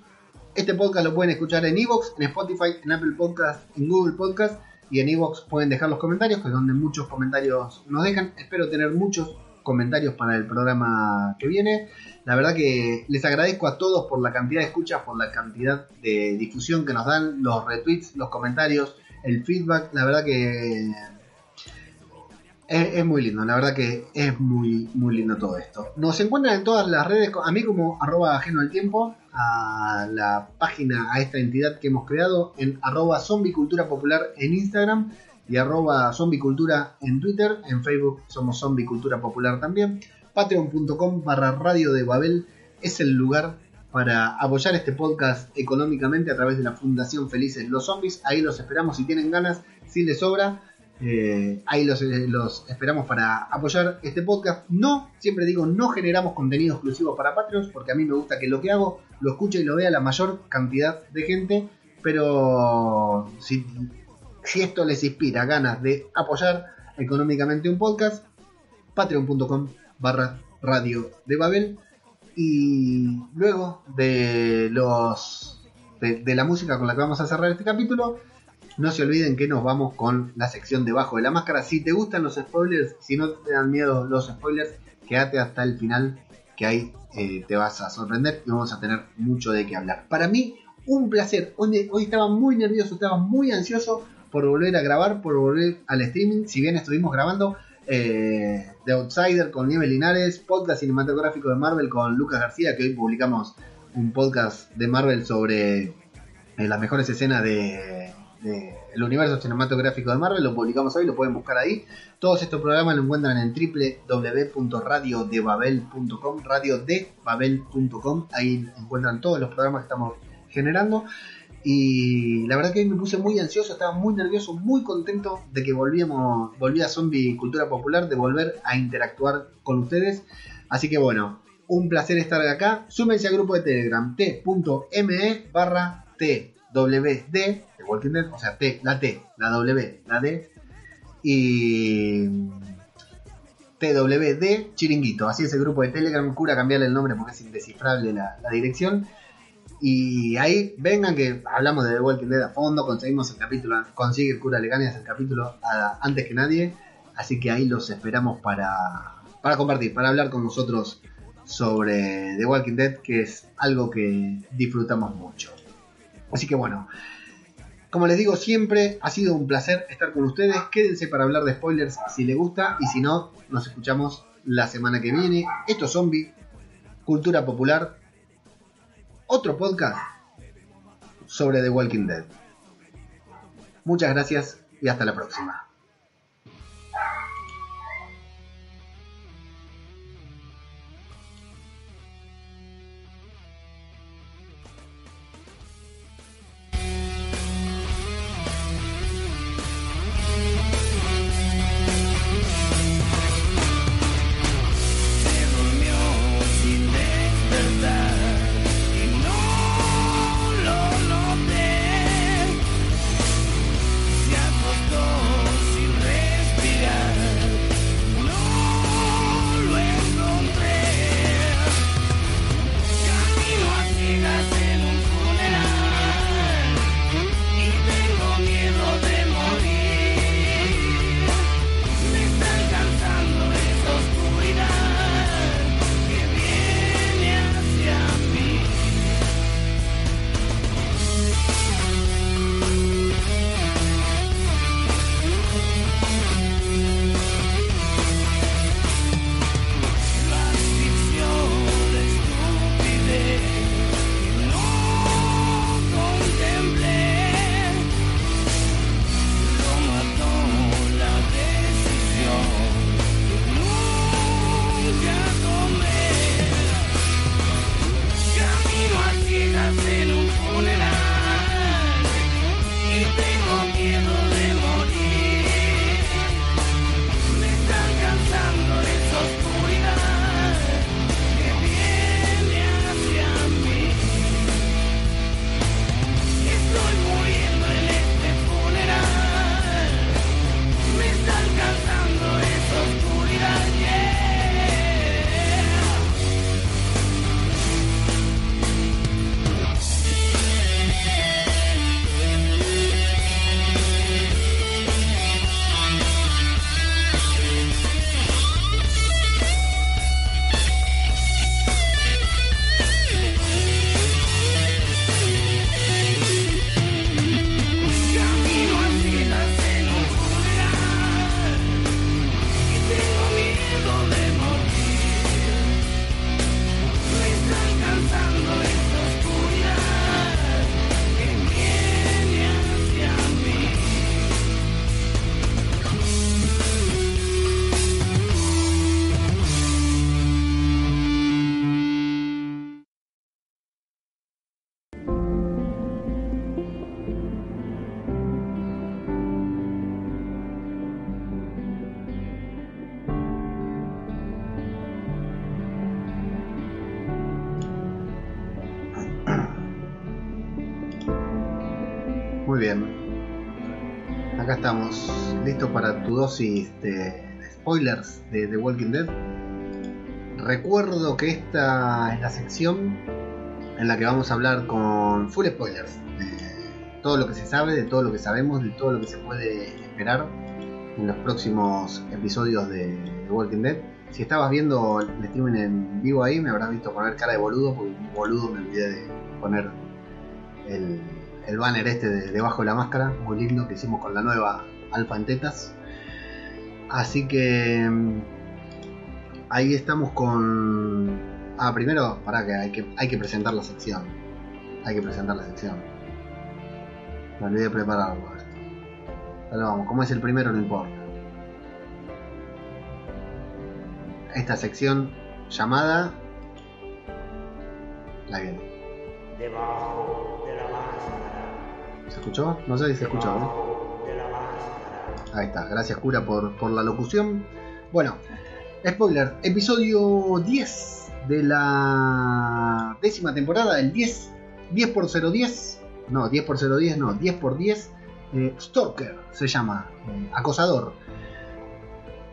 Este podcast lo pueden escuchar en Evox, en Spotify, en Apple Podcast, en Google Podcast y en Evox pueden dejar los comentarios, que es donde muchos comentarios nos dejan. Espero tener muchos comentarios para el programa que viene. La verdad que les agradezco a todos por la cantidad de escuchas, por la cantidad de difusión que nos dan, los retweets, los comentarios, el feedback. La verdad que es, muy lindo, la verdad que es muy, muy lindo todo esto. Nos encuentran en todas las redes, a mí como arroba ajeno al tiempo, a la página, a esta entidad que hemos creado en arroba zombicultura popular en Instagram y arroba zombicultura en Twitter, en Facebook somos zombicultura popular también. Patreon.com barra radio de Babel es el lugar para apoyar este podcast económicamente a través de la Fundación Felices los Zombies. Ahí los esperamos si tienen ganas, si les sobra eh, ahí eh, los, esperamos para apoyar este podcast. No, siempre digo, no generamos contenido exclusivo para Patreons, porque a mí me gusta que lo que hago lo escuche y lo vea la mayor cantidad de gente. Pero si, si esto les inspira ganas de apoyar económicamente un podcast, patreon.com barra radio de Babel. Y luego de los de la música con la que vamos a cerrar este capítulo, no se olviden que nos vamos con la sección debajo de la máscara. Si te gustan los spoilers, si no te dan miedo los spoilers, quédate hasta el final que ahí eh, te vas a sorprender y vamos a tener mucho de qué hablar. Para mí, un placer. Hoy, estaba muy nervioso, estaba muy ansioso por volver a grabar, por volver al streaming. Si bien estuvimos grabando eh, The Outsider con Nieve Linares, podcast cinematográfico de Marvel con Lucas García, que hoy publicamos un podcast de Marvel sobre eh, las mejores escenas de universo cinematográfico de Marvel, lo publicamos hoy, lo pueden buscar ahí. Todos estos programas lo encuentran en www.radiodebabel.com, radiodebabel.com, ahí encuentran todos los programas que estamos generando. Y la verdad que me puse muy ansioso, estaba muy nervioso, muy contento de que volvíamos, volvía Zombie Cultura Popular, de volver a interactuar con ustedes. Así que bueno, un placer estar acá. Súmense al grupo de Telegram t.me barra twd Walking Dead, o sea, T, la T, la W, la D y TWD Chiringuito. Así es el grupo de Telegram. Cura cambiarle el nombre porque es indescifrable la, dirección. Y ahí vengan que hablamos de The Walking Dead a fondo, conseguimos el capítulo, consigue el cura Legañas el capítulo antes que nadie. Así que ahí los esperamos para, para compartir, para hablar con nosotros sobre The Walking Dead, que es algo que disfrutamos mucho. Así que bueno, como les digo siempre, ha sido un placer estar con ustedes. Quédense para hablar de spoilers si les gusta y si no, nos escuchamos la semana que viene. Esto es Zombie, Cultura Popular, otro podcast sobre The Walking Dead. Muchas gracias y hasta la próxima. Estamos, listos para tu dosis de spoilers de The Walking Dead. Recuerdo que esta es la sección en la que vamos a hablar con full spoilers. De todo lo que se sabe, de todo lo que sabemos, de todo lo que se puede esperar en los próximos episodios de The Walking Dead. Si estabas viendo el streaming en vivo ahí, me habrás visto poner cara de boludo, porque boludo me olvidé de poner el, el banner este de, debajo de la máscara, muy lindo, que hicimos con la nueva Alfa en tetas. Así que mm, ahí estamos con... Ah, primero, para que hay, que hay que presentar la sección. Hay que presentar la sección. Me olvidé de prepararlo. Pero vamos, como es el primero no importa. Esta sección llamada... La viene. Debajo. ¿Se escuchó? No sé si se escuchó. ¿eh? Ahí está, gracias cura por, por la locución. Bueno, spoiler, episodio 10 de la décima temporada, el 10, 10 por 010, no, 10 por 010, no, 10 por 10, eh, Stalker se llama, eh, acosador.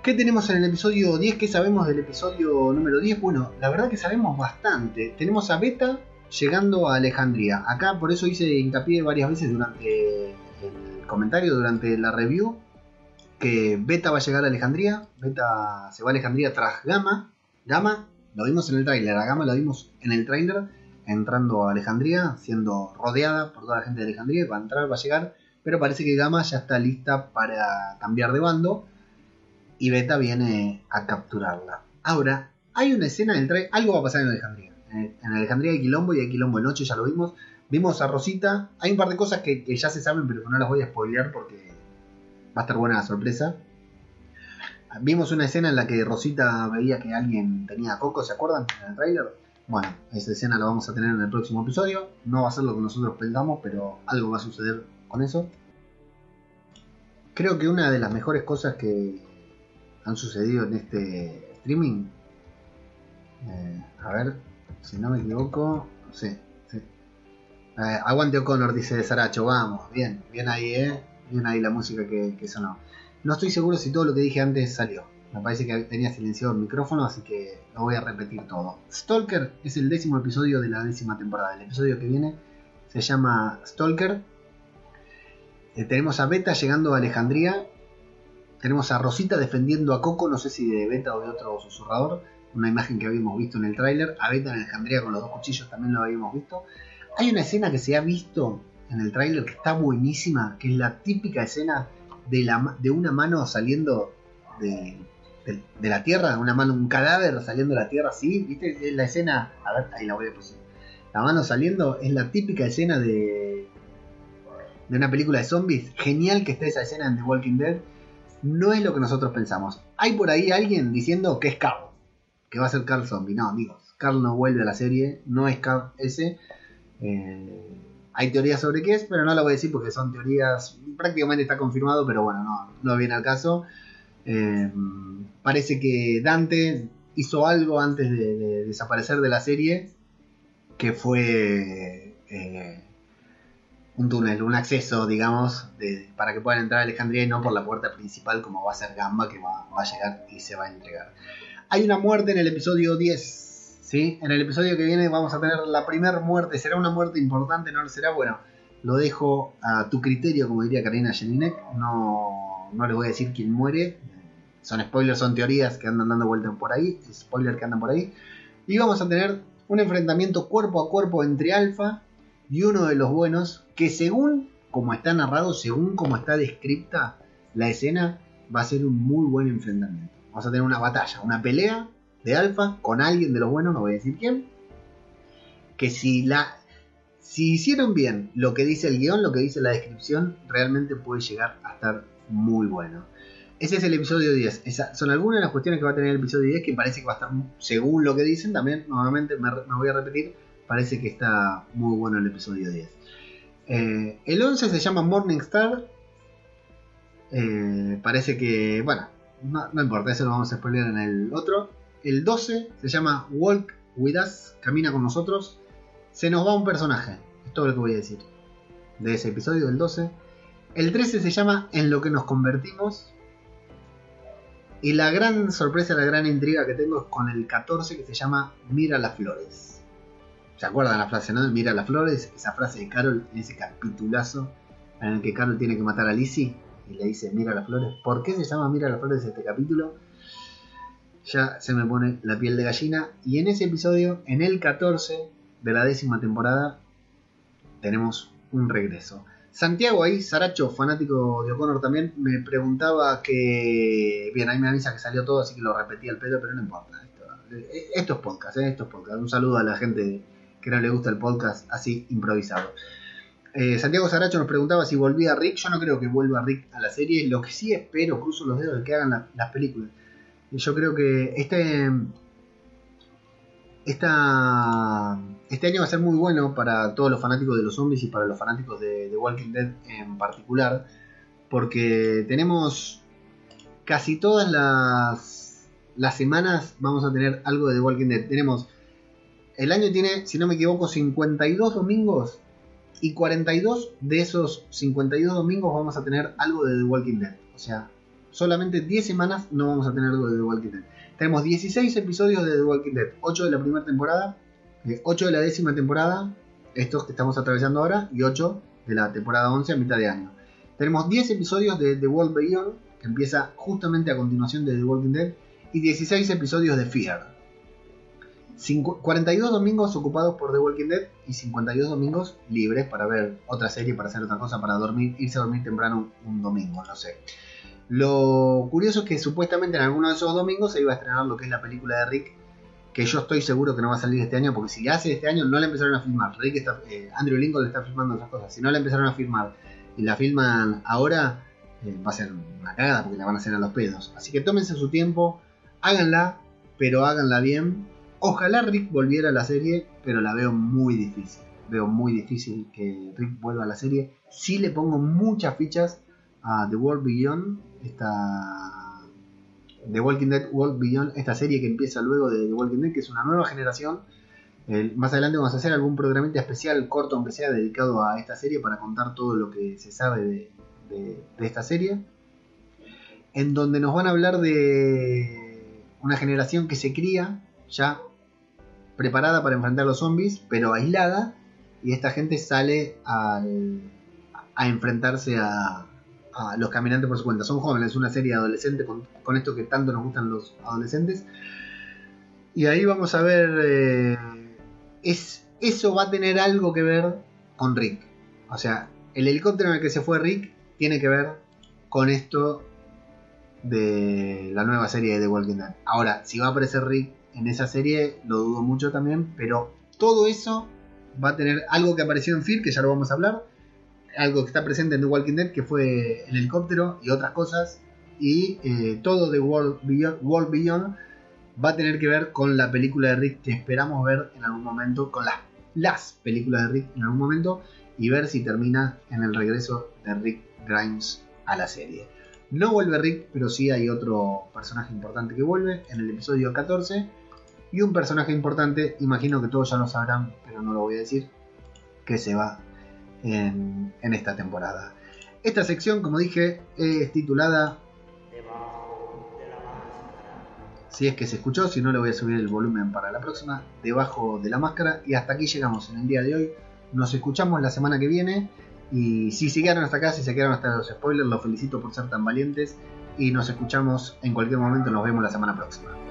¿Qué tenemos en el episodio 10? ¿Qué sabemos del episodio número 10? Bueno, la verdad que sabemos bastante. Tenemos a Beta llegando a Alejandría. Acá por eso hice hincapié varias veces durante el comentario, durante la review, que Beta va a llegar a Alejandría. Beta se va a Alejandría tras Gama. Gama lo vimos en el tráiler, a Gama lo vimos en el tráiler entrando a Alejandría, siendo rodeada por toda la gente de Alejandría, va a entrar, va a llegar, pero parece que Gama ya está lista para cambiar de bando y Beta viene a capturarla. Ahora, hay una escena en el tráiler, algo va a pasar en Alejandría. Eh, En Alejandría hay quilombo y hay quilombo de noche, ya lo vimos. Vimos a Rosita, hay un par de cosas que, ya se saben, pero no las voy a spoilear porque va a estar buena la sorpresa. Vimos una escena en la que Rosita veía que alguien tenía coco, ¿se acuerdan? En el trailer. Bueno, esa escena la vamos a tener en el próximo episodio. No va a ser lo que nosotros pensamos, pero algo va a suceder con eso. Creo que una de las mejores cosas que han sucedido en este streaming. eh, a ver, si no me equivoco. Sí, sí. Eh, aguante O'Connor, dice Saracho. Vamos, bien, bien ahí, eh. Bien ahí la música que, que sonó. No estoy seguro si todo lo que dije antes salió. Me parece que tenía silenciado el micrófono, así que lo voy a repetir todo. Stalker es el décimo episodio de la décima temporada. El episodio que viene se llama Stalker. Eh, tenemos a Beta llegando a Alejandría. Tenemos a Rosita defendiendo a Coco, no sé si de Beta o de otro susurrador. Una imagen que habíamos visto en el tráiler. A en Alejandría con los dos cuchillos también lo habíamos visto. Hay una escena que se ha visto en el tráiler que está buenísima, que es la típica escena de, la, de una mano saliendo de, la tierra, una mano, un cadáver saliendo de la tierra, así, ¿viste? Es la escena, a ver, ahí la voy a poner. La mano saliendo es la típica escena de, de una película de zombies. Genial que esté esa escena en The Walking Dead. No es lo que nosotros pensamos. Hay por ahí alguien diciendo que es Carl, que va a ser Carl Zombie. No, amigos, Carl no vuelve a la serie, no es Carl ese. Eh, hay teorías sobre qué es, pero no la voy a decir porque son teorías, prácticamente está confirmado, pero bueno, no, viene al caso. Eh, parece que Dante hizo algo antes de, de desaparecer de la serie, que fue eh, un túnel, un acceso, digamos, para que puedan entrar a Alejandría y no por la puerta principal como va a ser Gamba, que va a llegar y se va a entregar. Hay una muerte en el episodio 10. ¿sí? En el episodio que viene vamos a tener la primera muerte. ¿Será una muerte importante? ¿No lo será? Bueno, lo dejo a tu criterio, como diría Karina Jelinek. No, no les voy a decir quién muere. Son spoilers, son teorías que andan dando vueltas por ahí. Spoilers que andan por ahí. Y vamos a tener un enfrentamiento cuerpo a cuerpo entre Alfa y uno de los buenos. Que según como está narrado, según como está descripta la escena, va a ser un muy buen enfrentamiento. Vamos a tener una batalla, una pelea de Alfa con alguien de los buenos, no voy a decir quién. Que si la. Si hicieron bien lo que dice el guion, lo que dice la descripción, realmente puede llegar a estar muy bueno. Ese es el episodio 10. Esa- son algunas de las cuestiones que va a tener el episodio 10 que parece que va a estar, según lo que dicen, también, nuevamente me, voy a repetir, parece que está muy bueno el episodio 10. Eh, el 11 se llama Morning Star. Eh, parece que, bueno, no, importa, eso lo vamos a spoiler en el otro. El 12 se llama Walk With Us, camina con nosotros. Se nos va un personaje, es todo lo que voy a decir. de ese episodio, del 12. El 13 se llama En lo que nos convertimos. Y la gran sorpresa, la gran intriga que tengo es con el 14 que se llama Mira las flores. ¿Se acuerdan la frase, no? Mira las flores, esa frase de Carol en ese capitulazo en el que Carol tiene que matar a Lizzie y le dice Mira las flores. ¿Por qué se llama Mira las flores este capítulo? Ya se me pone la piel de gallina. Y en ese episodio, en el 14 de la décima temporada, tenemos un regreso. Santiago ahí, Saracho, fanático de O'Connor también, me preguntaba que... Bien, ahí me avisa que salió todo, así que lo repetí al pedo, pero no importa. Esto, es podcast, ¿eh? esto es podcast. Un saludo a la gente que no le gusta el podcast así improvisado. Eh, Santiago Saracho nos preguntaba si volvía Rick. Yo no creo que vuelva Rick a la serie. Lo que sí espero, cruzo los dedos de que hagan las películas. Yo creo que este, este año va a ser muy bueno para todos los fanáticos de los zombies y para los fanáticos de, The Walking Dead en particular, porque tenemos casi todas las, las semanas vamos a tener algo de The Walking Dead. Tenemos, el año tiene, si no me equivoco, 52 domingos y 42 de esos 52 domingos vamos a tener algo de The Walking Dead. O sea, solamente 10 semanas no vamos a tener algo de The Walking Dead. Tenemos 16 episodios de The Walking Dead, 8 de la primera temporada, 8 eh, de la décima temporada, estos que estamos atravesando ahora, y 8 de la temporada 11 a mitad de año. Tenemos 10 episodios de The World Beyond, que empieza justamente a continuación de The Walking Dead, y 16 episodios de Fear. 42 domingos ocupados por The Walking Dead y 52 domingos libres para ver otra serie, para hacer otra cosa, para dormir, irse a dormir temprano un domingo, no sé. Lo curioso es que supuestamente en alguno de esos domingos se iba a estrenar lo que es la película de Rick, que yo estoy seguro que no va a salir este año, porque si la hace este año no la empezaron a filmar. Rick está, eh, Andrew Lincoln le está filmando otras cosas. Si no la empezaron a filmar y la filman ahora, eh, va a ser una cagada porque la van a hacer a los pedos. Así que tómense su tiempo, háganla, pero háganla bien. Ojalá Rick volviera a la serie, pero la veo muy difícil. Veo muy difícil que Rick vuelva a la serie. Sí le pongo muchas fichas a The World Beyond, esta The Walking Dead World Beyond, esta serie que empieza luego de The Walking Dead, que es una nueva generación. más adelante vamos a hacer algún programita especial, corto aunque sea, dedicado a esta serie para contar todo lo que se sabe de, de esta serie. En donde nos van a hablar de una generación que se cría ya preparada para enfrentar a los zombies, pero aislada, y esta gente sale al, a enfrentarse a, los caminantes por su cuenta. Son jóvenes, una serie adolescente con, con esto que tanto nos gustan los adolescentes. Y ahí vamos a ver, eh, es, eso va a tener algo que ver con Rick. O sea, el helicóptero en el que se fue Rick tiene que ver con esto de la nueva serie de The Walking Dead. Ahora, si va a aparecer Rick en esa serie, lo dudo mucho también, pero todo eso va a tener algo que apareció en Fear, que ya lo vamos a hablar, algo que está presente en The Walking Dead, que fue el helicóptero y otras cosas. Y eh, todo de World Beyond, va a tener que ver con la película de Rick que esperamos ver en algún momento, con las, las películas de Rick en algún momento, y ver si termina en el regreso de Rick Grimes a la serie. No vuelve Rick, pero sí hay otro personaje importante que vuelve en el episodio 14. Y un personaje importante, imagino que todos ya lo sabrán, pero no lo voy a decir, que se va en, esta temporada. Esta sección, como dije, es titulada si es que se escuchó, si no le voy a subir el volumen para la próxima, debajo de la máscara. Y hasta aquí llegamos en el día de hoy. Nos escuchamos la semana que viene. Y si siguieron hasta acá, si se quedaron hasta los spoilers, los felicito por ser tan valientes. Y nos escuchamos en cualquier momento, nos vemos la semana próxima.